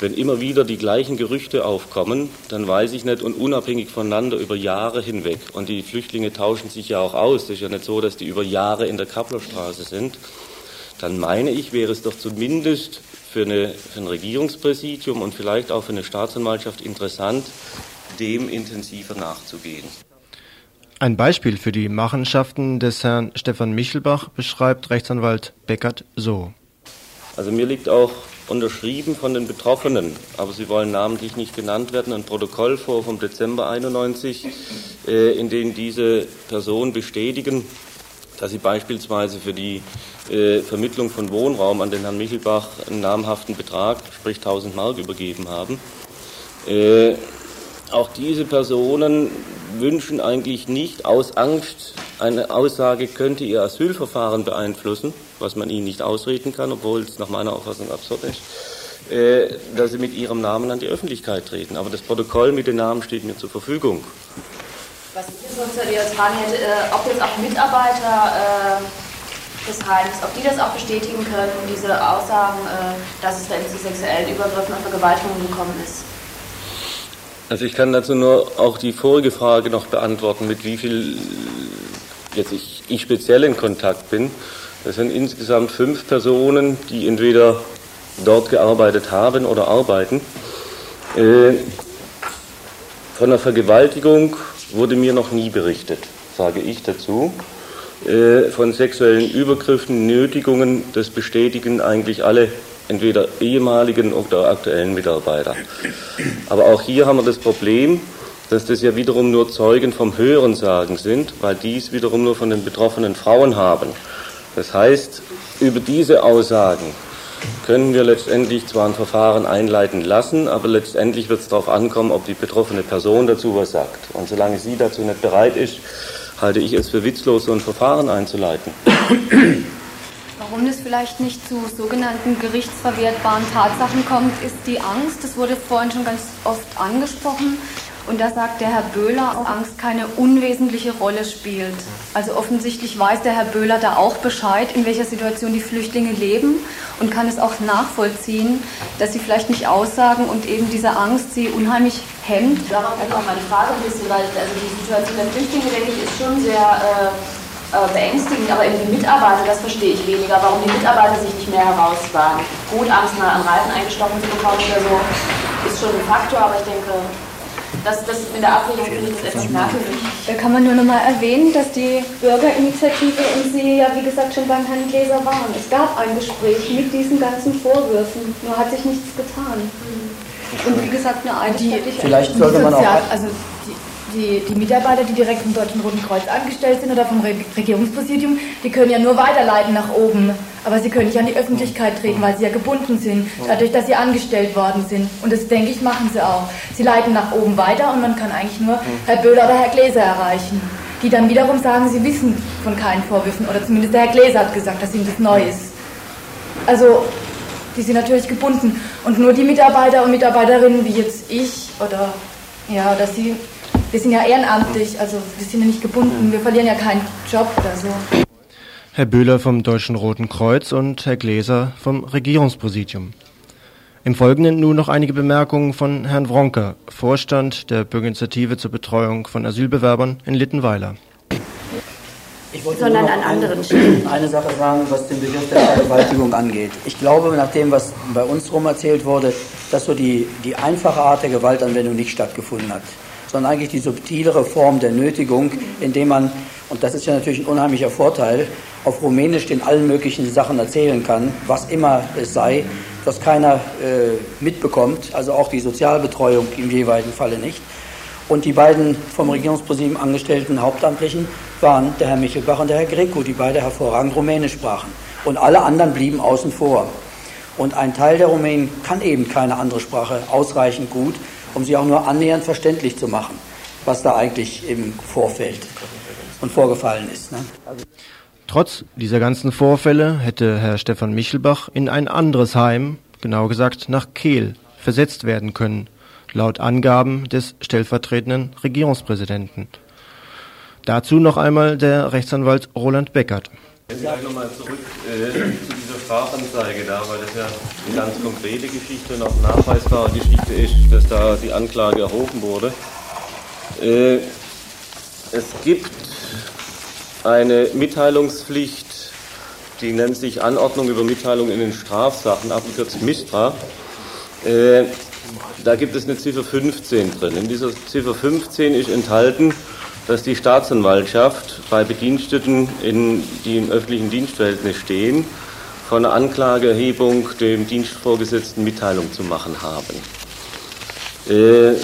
wenn immer wieder die gleichen Gerüchte aufkommen, dann weiß ich nicht, und unabhängig voneinander über Jahre hinweg, und die Flüchtlinge tauschen sich ja auch aus, es ist ja nicht so, dass die über Jahre in der Kapplerstraße sind, dann meine ich, wäre es doch zumindest für, eine, für ein Regierungspräsidium und vielleicht auch für eine Staatsanwaltschaft interessant, dem intensiver nachzugehen. Ein Beispiel für die Machenschaften des Herrn Stefan Michelbach beschreibt Rechtsanwalt Beckert so. Also mir liegt auch unterschrieben von den Betroffenen, aber sie wollen namentlich nicht genannt werden, ein Protokoll vor vom Dezember 91, äh, in dem diese Personen bestätigen, dass sie beispielsweise für die äh, Vermittlung von Wohnraum an den Herrn Michelbach einen namhaften Betrag, sprich 1000 Mark, übergeben haben. Äh, auch diese Personen wünschen eigentlich nicht aus Angst, eine Aussage könnte ihr Asylverfahren beeinflussen, was man ihnen nicht ausreden kann, obwohl es nach meiner Auffassung absurd ist, äh, dass sie mit ihrem Namen an die Öffentlichkeit treten. Aber das Protokoll mit den Namen steht mir zur Verfügung. Was ich jetzt noch zu dir fragen hätte, äh, ob jetzt auch Mitarbeiter äh, des Heims, ob die das auch bestätigen können, diese Aussagen, äh, dass es da zu sexuellen Übergriffen und Vergewaltigungen gekommen ist. Also ich kann dazu nur auch die vorige Frage noch beantworten, mit wie viel jetzt ich, ich speziell in Kontakt bin. Das sind insgesamt fünf Personen, die entweder dort gearbeitet haben oder arbeiten. Äh, von der Vergewaltigung wurde mir noch nie berichtet, sage ich dazu. Äh, von sexuellen Übergriffen, Nötigungen, das bestätigen eigentlich alle entweder ehemaligen oder aktuellen Mitarbeiter. Aber auch hier haben wir das Problem, dass das ja wiederum nur Zeugen vom Hörensagen sind, weil dies wiederum nur von den betroffenen Frauen haben. Das heißt, über diese Aussagen können wir letztendlich zwar ein Verfahren einleiten lassen, aber letztendlich wird es darauf ankommen, ob die betroffene Person dazu was sagt. Und solange sie dazu nicht bereit ist, halte ich es für witzlos, so ein Verfahren einzuleiten. Warum es vielleicht nicht zu sogenannten gerichtsverwertbaren Tatsachen kommt, ist die Angst. Das wurde vorhin schon ganz oft angesprochen. Und da sagt der Herr Böhler, dass Angst keine unwesentliche Rolle spielt. Also offensichtlich weiß der Herr Böhler da auch Bescheid, in welcher Situation die Flüchtlinge leben und kann es auch nachvollziehen, dass sie vielleicht nicht aussagen und eben diese Angst sie unheimlich hemmt. Darauf auch meine Frage ein bisschen, weil also die Situation der Flüchtlinge, denke ich, ist schon sehr äh, äh, beängstigend, aber eben die Mitarbeiter, das verstehe ich weniger, warum die Mitarbeiter sich nicht mehr herauswagen. Gut, abends mal an Reifen eingestochen zu bekommen oder so, ist schon ein Faktor, aber ich denke, das, das in der Abwägung finde ich das etwas merkwürdig. Da kann man nur noch mal erwähnen, dass die Bürgerinitiative und Sie ja, wie gesagt, schon beim Herrn Gläser waren. Es gab ein Gespräch mit diesen ganzen Vorwürfen, nur hat sich nichts getan. Und wie gesagt, eine einheitliche... Vielleicht sollte man auch... Also die, die Mitarbeiter, die direkt vom Deutschen Roten Kreuz angestellt sind oder vom Regierungspräsidium, die können ja nur weiterleiten nach oben. Aber sie können nicht an die Öffentlichkeit treten, weil sie ja gebunden sind, dadurch, dass sie angestellt worden sind. Und das, denke ich, machen sie auch. Sie leiten nach oben weiter und man kann eigentlich nur Herr Böhler oder Herr Gläser erreichen. Die dann wiederum sagen, sie wissen von keinen Vorwürfen. Oder zumindest der Herr Gläser hat gesagt, dass ihm das neu ist. Also, die sind natürlich gebunden. Und nur die Mitarbeiter und Mitarbeiterinnen wie jetzt ich oder ja, dass sie wir sind ja ehrenamtlich, also wir sind ja nicht gebunden, wir verlieren ja keinen Job oder so. Herr Böhler vom Deutschen Roten Kreuz und Herr Gläser vom Regierungspräsidium. Im Folgenden nun noch einige Bemerkungen von Herrn Wronker, Vorstand der Bürgerinitiative zur Betreuung von Asylbewerbern in Littenweiler. Ich wollte Sondern an anderen Stellen. Eine Sache sagen, was den Begriff der Vergewaltigung angeht. Ich glaube, nach dem, was bei uns rum erzählt wurde, dass so die, die einfache Art der Gewaltanwendung nicht stattgefunden hat sondern eigentlich die subtilere Form der Nötigung, indem man und das ist ja natürlich ein unheimlicher Vorteil, auf Rumänisch den allen möglichen Sachen erzählen kann, was immer es sei, was keiner äh, mitbekommt, also auch die Sozialbetreuung im jeweiligen Falle nicht. Und die beiden vom Regierungspräsidium angestellten Hauptamtlichen waren der Herr Michelbach und der Herr Greco, die beide hervorragend Rumänisch sprachen. Und alle anderen blieben außen vor. Und ein Teil der Rumänen kann eben keine andere Sprache ausreichend gut, um sie auch nur annähernd verständlich zu machen, was da eigentlich im Vorfeld und vorgefallen ist. Ne? Trotz dieser ganzen Vorfälle hätte Herr Stefan Michelbach in ein anderes Heim, genau gesagt nach Kehl, versetzt werden können, laut Angaben des stellvertretenden Regierungspräsidenten. Dazu noch einmal der Rechtsanwalt Roland Beckert. Ich gleich nochmal zurück äh, zu dieser Strafanzeige da, weil das ja eine ganz konkrete Geschichte und auch nachweisbare Geschichte ist, dass da die Anklage erhoben wurde. Äh, es gibt eine Mitteilungspflicht, die nennt sich Anordnung über Mitteilung in den Strafsachen, abgekürzt MISTRA. Äh, da gibt es eine Ziffer 15 drin. In dieser Ziffer 15 ist enthalten, dass die Staatsanwaltschaft bei Bediensteten, in, die im öffentlichen Dienstverhältnis stehen, von einer Anklageerhebung dem Dienstvorgesetzten Mitteilung zu machen haben. Äh,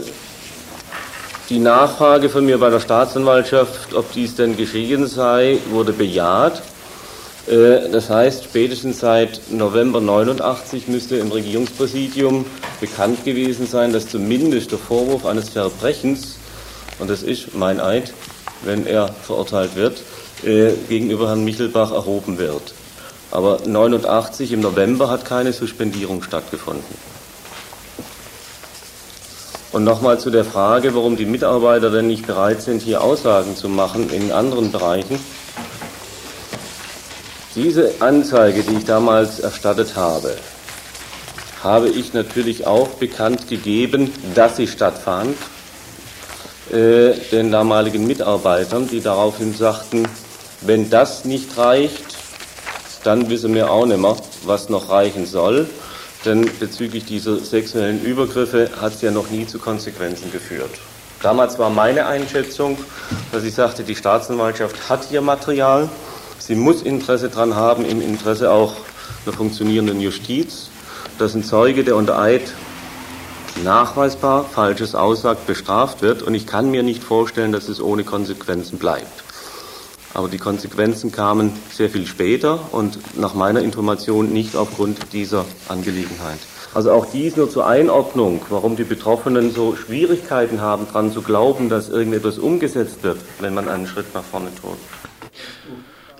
die Nachfrage von mir bei der Staatsanwaltschaft, ob dies denn geschehen sei, wurde bejaht. Äh, das heißt, spätestens seit November 89 müsste im Regierungspräsidium bekannt gewesen sein, dass zumindest der Vorwurf eines Verbrechens, und das ist mein Eid, wenn er verurteilt wird, äh, gegenüber Herrn Michelbach erhoben wird. Aber 89 im November hat keine Suspendierung stattgefunden. Und nochmal zu der Frage, warum die Mitarbeiter denn nicht bereit sind, hier Aussagen zu machen in anderen Bereichen. Diese Anzeige, die ich damals erstattet habe, habe ich natürlich auch bekannt gegeben, dass sie stattfand, äh, den damaligen Mitarbeitern, die daraufhin sagten, wenn das nicht reicht, dann wissen wir auch nicht mehr, was noch reichen soll. Denn bezüglich dieser sexuellen Übergriffe hat es ja noch nie zu Konsequenzen geführt. Damals war meine Einschätzung, dass ich sagte, die Staatsanwaltschaft hat hier Material, sie muss Interesse daran haben, im Interesse auch einer funktionierenden Justiz, dass ein Zeuge, der unter Eid nachweisbar Falsches aussagt, bestraft wird. Und ich kann mir nicht vorstellen, dass es ohne Konsequenzen bleibt. Aber die Konsequenzen kamen sehr viel später und nach meiner Information nicht aufgrund dieser Angelegenheit. Also auch dies nur zur Einordnung, warum die Betroffenen so Schwierigkeiten haben, daran zu glauben, dass irgendetwas umgesetzt wird, wenn man einen Schritt nach vorne tut.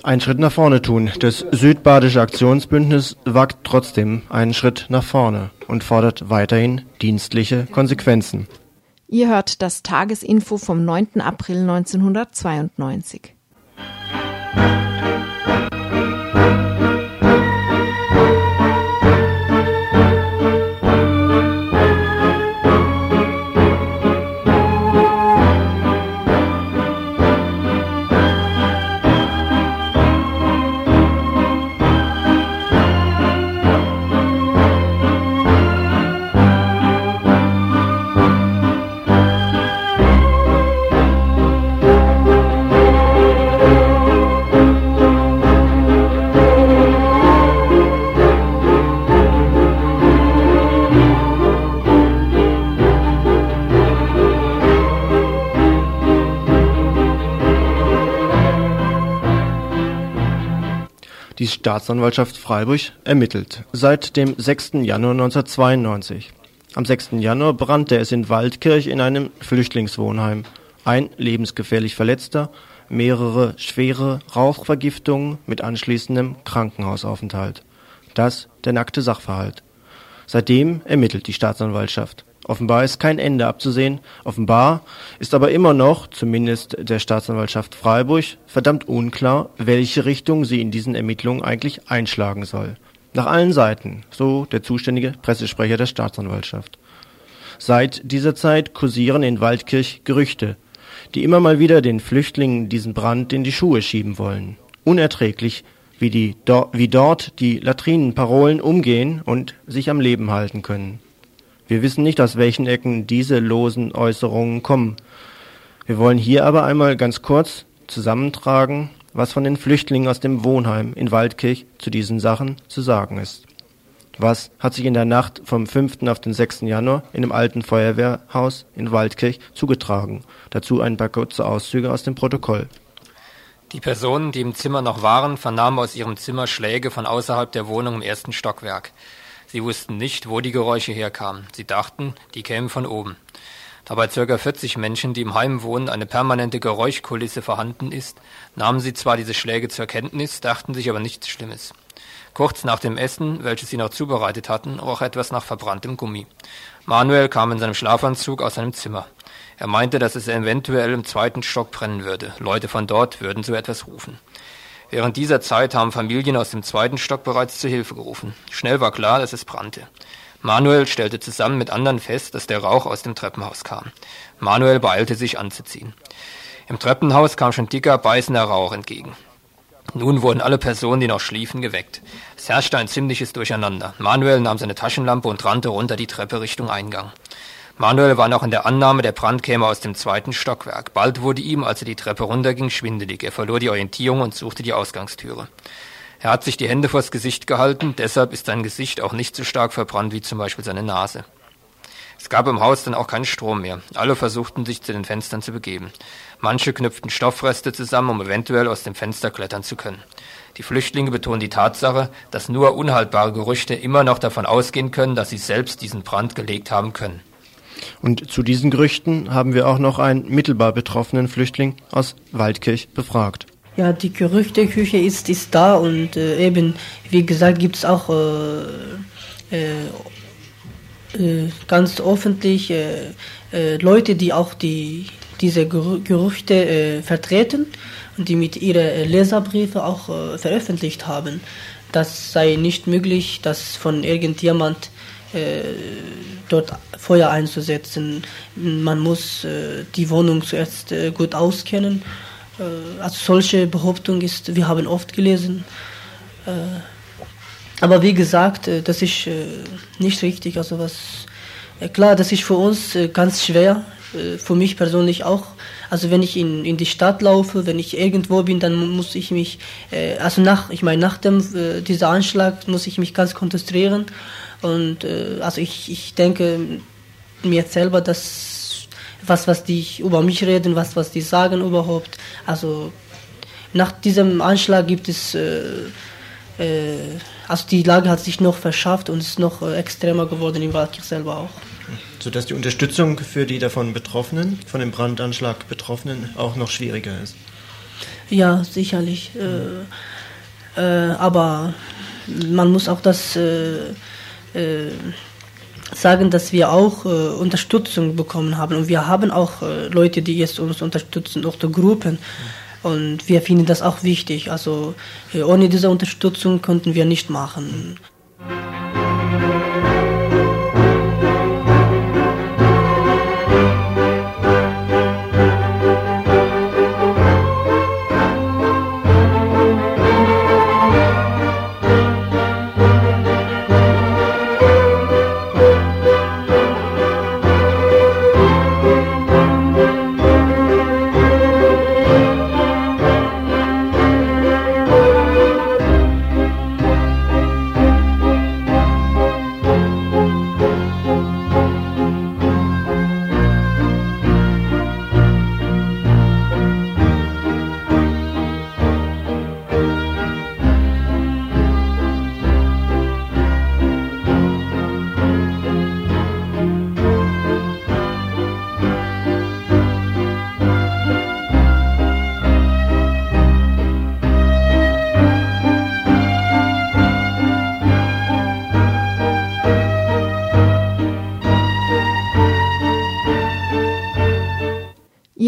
Ein Schritt nach vorne tun. Das Südbadische Aktionsbündnis wagt trotzdem einen Schritt nach vorne und fordert weiterhin dienstliche Konsequenzen. Ihr hört das Tagesinfo vom 9. April 1992. Die Staatsanwaltschaft Freiburg ermittelt seit dem 6. Januar 1992. Am 6. Januar brannte es in Waldkirch in einem Flüchtlingswohnheim. Ein lebensgefährlich Verletzter, mehrere schwere Rauchvergiftungen mit anschließendem Krankenhausaufenthalt. Das der nackte Sachverhalt. Seitdem ermittelt die Staatsanwaltschaft. Offenbar ist kein Ende abzusehen. Offenbar ist aber immer noch, zumindest der Staatsanwaltschaft Freiburg, verdammt unklar, welche Richtung sie in diesen Ermittlungen eigentlich einschlagen soll. Nach allen Seiten, so der zuständige Pressesprecher der Staatsanwaltschaft. Seit dieser Zeit kursieren in Waldkirch Gerüchte, die immer mal wieder den Flüchtlingen diesen Brand in die Schuhe schieben wollen. Unerträglich, wie, die, wie dort die Latrinenparolen umgehen und sich am Leben halten können. Wir wissen nicht, aus welchen Ecken diese losen Äußerungen kommen. Wir wollen hier aber einmal ganz kurz zusammentragen, was von den Flüchtlingen aus dem Wohnheim in Waldkirch zu diesen Sachen zu sagen ist. Was hat sich in der Nacht vom 5. auf den 6. Januar in dem alten Feuerwehrhaus in Waldkirch zugetragen? Dazu ein paar kurze Auszüge aus dem Protokoll. Die Personen, die im Zimmer noch waren, vernahmen aus ihrem Zimmer Schläge von außerhalb der Wohnung im ersten Stockwerk. Sie wussten nicht, wo die Geräusche herkamen. Sie dachten, die kämen von oben. Da bei ca. 40 Menschen, die im Heim wohnen, eine permanente Geräuschkulisse vorhanden ist, nahmen sie zwar diese Schläge zur Kenntnis, dachten sich aber nichts Schlimmes. Kurz nach dem Essen, welches sie noch zubereitet hatten, roch etwas nach verbranntem Gummi. Manuel kam in seinem Schlafanzug aus seinem Zimmer. Er meinte, dass es eventuell im zweiten Stock brennen würde. Leute von dort würden so etwas rufen. Während dieser Zeit haben Familien aus dem zweiten Stock bereits zu Hilfe gerufen. Schnell war klar, dass es brannte. Manuel stellte zusammen mit anderen fest, dass der Rauch aus dem Treppenhaus kam. Manuel beeilte sich anzuziehen. Im Treppenhaus kam schon dicker, beißender Rauch entgegen. Nun wurden alle Personen, die noch schliefen, geweckt. Es herrschte ein ziemliches Durcheinander. Manuel nahm seine Taschenlampe und rannte runter die Treppe Richtung Eingang. Manuel war noch in der Annahme, der Brand käme aus dem zweiten Stockwerk. Bald wurde ihm, als er die Treppe runterging, schwindelig. Er verlor die Orientierung und suchte die Ausgangstüre. Er hat sich die Hände vors Gesicht gehalten, deshalb ist sein Gesicht auch nicht so stark verbrannt wie zum Beispiel seine Nase. Es gab im Haus dann auch keinen Strom mehr. Alle versuchten sich zu den Fenstern zu begeben. Manche knüpften Stoffreste zusammen, um eventuell aus dem Fenster klettern zu können. Die Flüchtlinge betonen die Tatsache, dass nur unhaltbare Gerüchte immer noch davon ausgehen können, dass sie selbst diesen Brand gelegt haben können. Und zu diesen Gerüchten haben wir auch noch einen mittelbar betroffenen Flüchtling aus Waldkirch befragt. Ja, die Gerüchteküche ist, ist da und äh, eben, wie gesagt, gibt es auch äh, äh, äh, ganz öffentlich äh, äh, Leute, die auch die, diese Gerüchte vertreten und die mit ihren Leserbriefe auch veröffentlicht haben. Das sei nicht möglich, dass von irgendjemand dort Feuer einzusetzen. Man muss die Wohnung zuerst gut auskennen. also solche Behauptung ist, wir haben oft gelesen. Aber wie gesagt, äh, das ist äh, nicht richtig. Also was äh, klar, das ist für uns ganz schwer, für mich persönlich auch. Also wenn ich in, in die Stadt laufe, wenn ich irgendwo bin, dann muss ich mich, also nach, ich meine nach dem dieser Anschlag muss ich mich ganz konzentrieren und also ich, ich denke mir selber, dass was was die über mich reden, was was die sagen überhaupt. Also nach diesem Anschlag gibt es äh, äh, also die Lage hat sich noch verschärft und ist noch äh, extremer geworden in Waldkirch selber auch. Sodass die Unterstützung für die davon Betroffenen, von dem Brandanschlag Betroffenen, auch noch schwieriger ist. Ja, sicherlich. Äh, äh, aber man muss auch das äh, äh, sagen, dass wir auch Unterstützung bekommen haben. Und wir haben auch Leute, die jetzt uns unterstützen, auch die Gruppen. Und wir finden das auch wichtig. Also äh, ohne diese Unterstützung könnten wir nicht machen.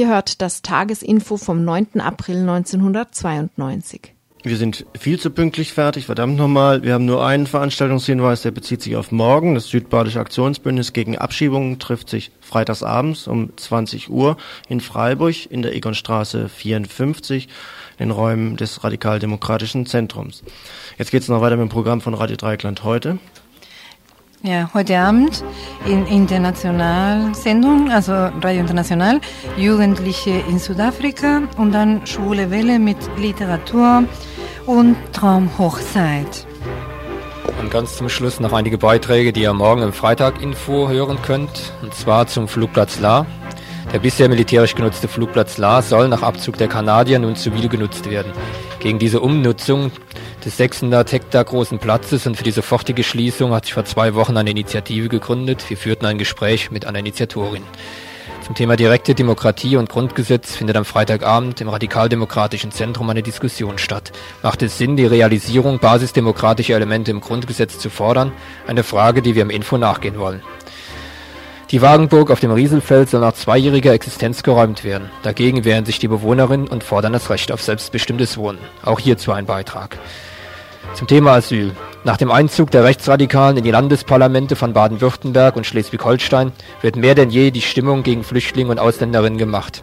Hört das Tagesinfo vom 9. April 1992. Wir sind viel zu pünktlich fertig, verdammt nochmal. Wir haben nur einen Veranstaltungshinweis, der bezieht sich auf morgen. Das Südbadische Aktionsbündnis gegen Abschiebungen trifft sich freitagsabends um 20 Uhr in Freiburg in der Egonstraße 54 in den Räumen des Radikaldemokratischen Zentrums. Jetzt geht es noch weiter mit dem Programm von Radio Dreikland heute. Ja, heute Abend in Internationalsendung, also Radio International, Jugendliche in Südafrika und dann Schwule Welle mit Literatur und Traumhochzeit. Und ganz zum Schluss noch einige Beiträge, die ihr morgen im Freitag-Info hören könnt, und zwar zum Flugplatz La. Der bisher militärisch genutzte Flugplatz La soll nach Abzug der Kanadier nun zivil genutzt werden. Gegen diese Umnutzung des 600 Hektar großen Platzes und für die sofortige Schließung hat sich vor zwei Wochen eine Initiative gegründet. Wir führten ein Gespräch mit einer Initiatorin. Zum Thema direkte Demokratie und Grundgesetz findet am Freitagabend im Radikaldemokratischen Zentrum eine Diskussion statt. Macht es Sinn, die Realisierung basisdemokratischer Elemente im Grundgesetz zu fordern? Eine Frage, die wir im Info nachgehen wollen. Die Wagenburg auf dem Rieselfeld soll nach zweijähriger Existenz geräumt werden. Dagegen wehren sich die Bewohnerinnen und fordern das Recht auf selbstbestimmtes Wohnen. Auch hierzu ein Beitrag. Zum Thema Asyl. Nach dem Einzug der Rechtsradikalen in die Landesparlamente von Baden-Württemberg und Schleswig-Holstein wird mehr denn je die Stimmung gegen Flüchtlinge und Ausländerinnen gemacht.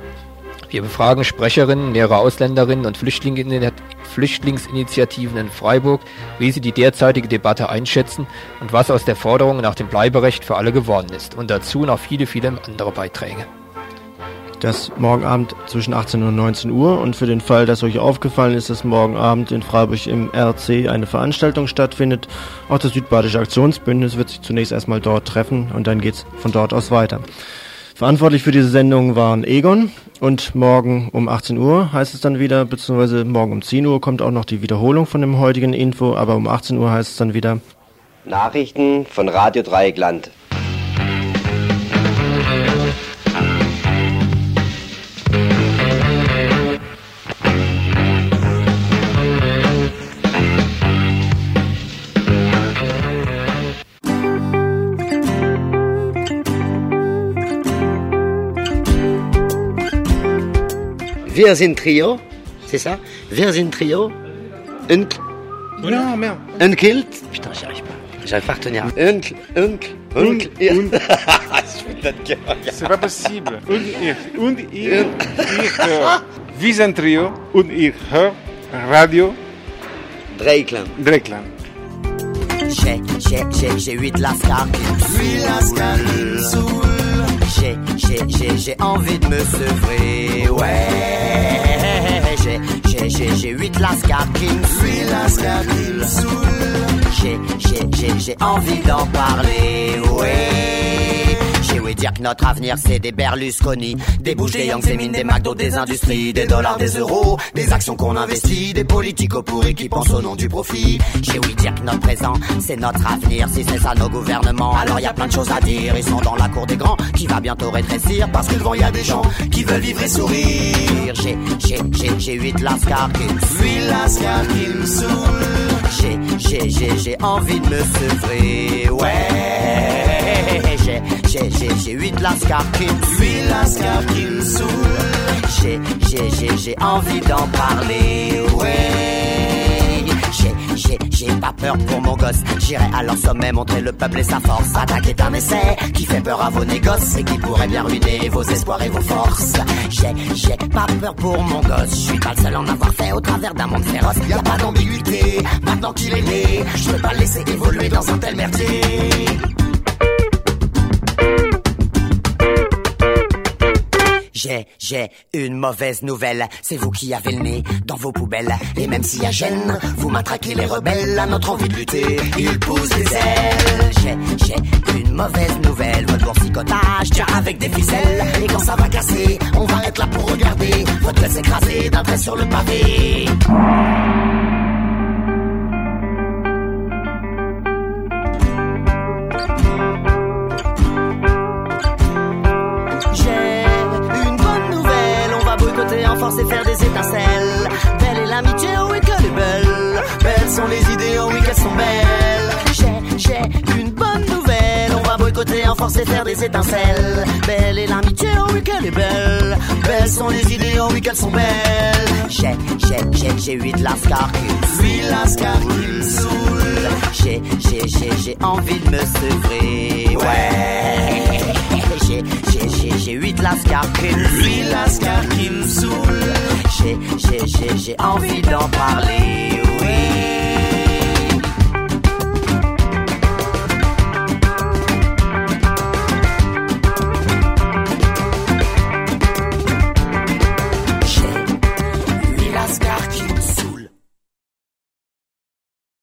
Wir befragen Sprecherinnen mehrerer Ausländerinnen und Flüchtlingsinitiativen in Freiburg, wie sie die derzeitige Debatte einschätzen und was aus der Forderung nach dem Bleiberecht für alle geworden ist. Und dazu noch viele, viele andere Beiträge. Das morgen Abend zwischen 18 und 19 Uhr und für den Fall, dass euch aufgefallen ist, dass morgen Abend in Freiburg im RC eine Veranstaltung stattfindet, auch das Südbadische Aktionsbündnis wird sich zunächst erstmal dort treffen und dann geht's von dort aus weiter. Verantwortlich für diese Sendung waren Egon und morgen um 18 Uhr heißt es dann wieder, beziehungsweise morgen um 10 Uhr kommt auch noch die Wiederholung von dem heutigen Info, aber um 18 Uhr heißt es dann wieder Nachrichten von Radio Dreieckland. Wir sind Trio, c'est ça Wir sind Trio. Un... Non, merde. Un kilt. Putain, j'y arrive pas. J'arrive pas à retenir. Un, un, un, C'est pas possible. Und ich, und höre. Wir sind Trio und ich höre Radio Dreikland. Dreikland. J'ai, j'ai, j'ai, j'ai huit lascars qui me J'ai, j'ai, j'ai, j'ai envie de me sevrer, ouais. J'ai, j'ai, j'ai, j'ai huit lascars qui me saoulent. Huit lascars qui me saoulent. J'ai, j'ai, j'ai, j'ai envie d'en parler, ouais. J'ai ouï dire que notre avenir c'est des Berlusconi, des bouches, des Yangs, des mines, des McDo, des industries, des dollars, des euros, des actions qu'on investit, des politiques pourris qui pensent au nom du profit. J'ai ouï dire que notre présent c'est notre avenir, si c'est ça nos gouvernements, alors y a plein de choses à dire. Ils sont dans la cour des grands qui va bientôt rétrécir parce que devant y a des gens qui veulent vivre et sourire. J'ai, j'ai, j'ai, j'ai huit lascars qui me lascars qui me saoulent. J'ai, j'ai, j'ai, j'ai envie de me sevrer, ouais. J'ai, j'ai, j'ai, j'ai huit lascars me saoulent. J'ai, j'ai, j'ai, j'ai envie d'en parler, ouais. J'ai, j'ai, j'ai pas peur pour mon gosse. J'irai à leur sommet montrer le peuple et sa force. Attaque est un essai qui fait peur à vos négoces et qui pourrait bien ruiner vos espoirs et vos forces. J'ai, j'ai pas peur pour mon gosse. Je suis pas le seul en avoir fait au travers d'un monde féroce. Y a pas d'ambiguïté. Maintenant qu'il est né, je peux pas le laisser évoluer dans un tel merdier. J'ai, j'ai une mauvaise nouvelle. C'est vous qui avez le nez dans vos poubelles. Et même s'il y a gêne, vous matraquez les rebelles. À notre envie de lutter, ils poussent des ailes. J'ai, j'ai une mauvaise nouvelle. Votre boursicotage tient avec des ficelles. Et quand ça va casser, on va être là pour regarder. Votre gueule s'écraser d'un trait sur le pavé. Force et faire des étincelles. Belle est l'amitié, oh oui qu'elle est belle. Belles sont les idées, oh oui qu'elles sont belles. J'ai, j'ai une bonne nouvelle, on va boycotter en force et faire des étincelles. Belle est l'amitié, oh oui qu'elle est belle. Belles sont les idées, oh oui qu'elles sont belles. J'ai, j'ai, j'ai, j'ai huit lascars qui. Huit lascars qui me. J'ai, j'ai, j'ai, j'ai envie de me sevrer, ouais. J'ai huit lascars Huit lascars qui me saoulent. J'ai envie d'en parler, oui.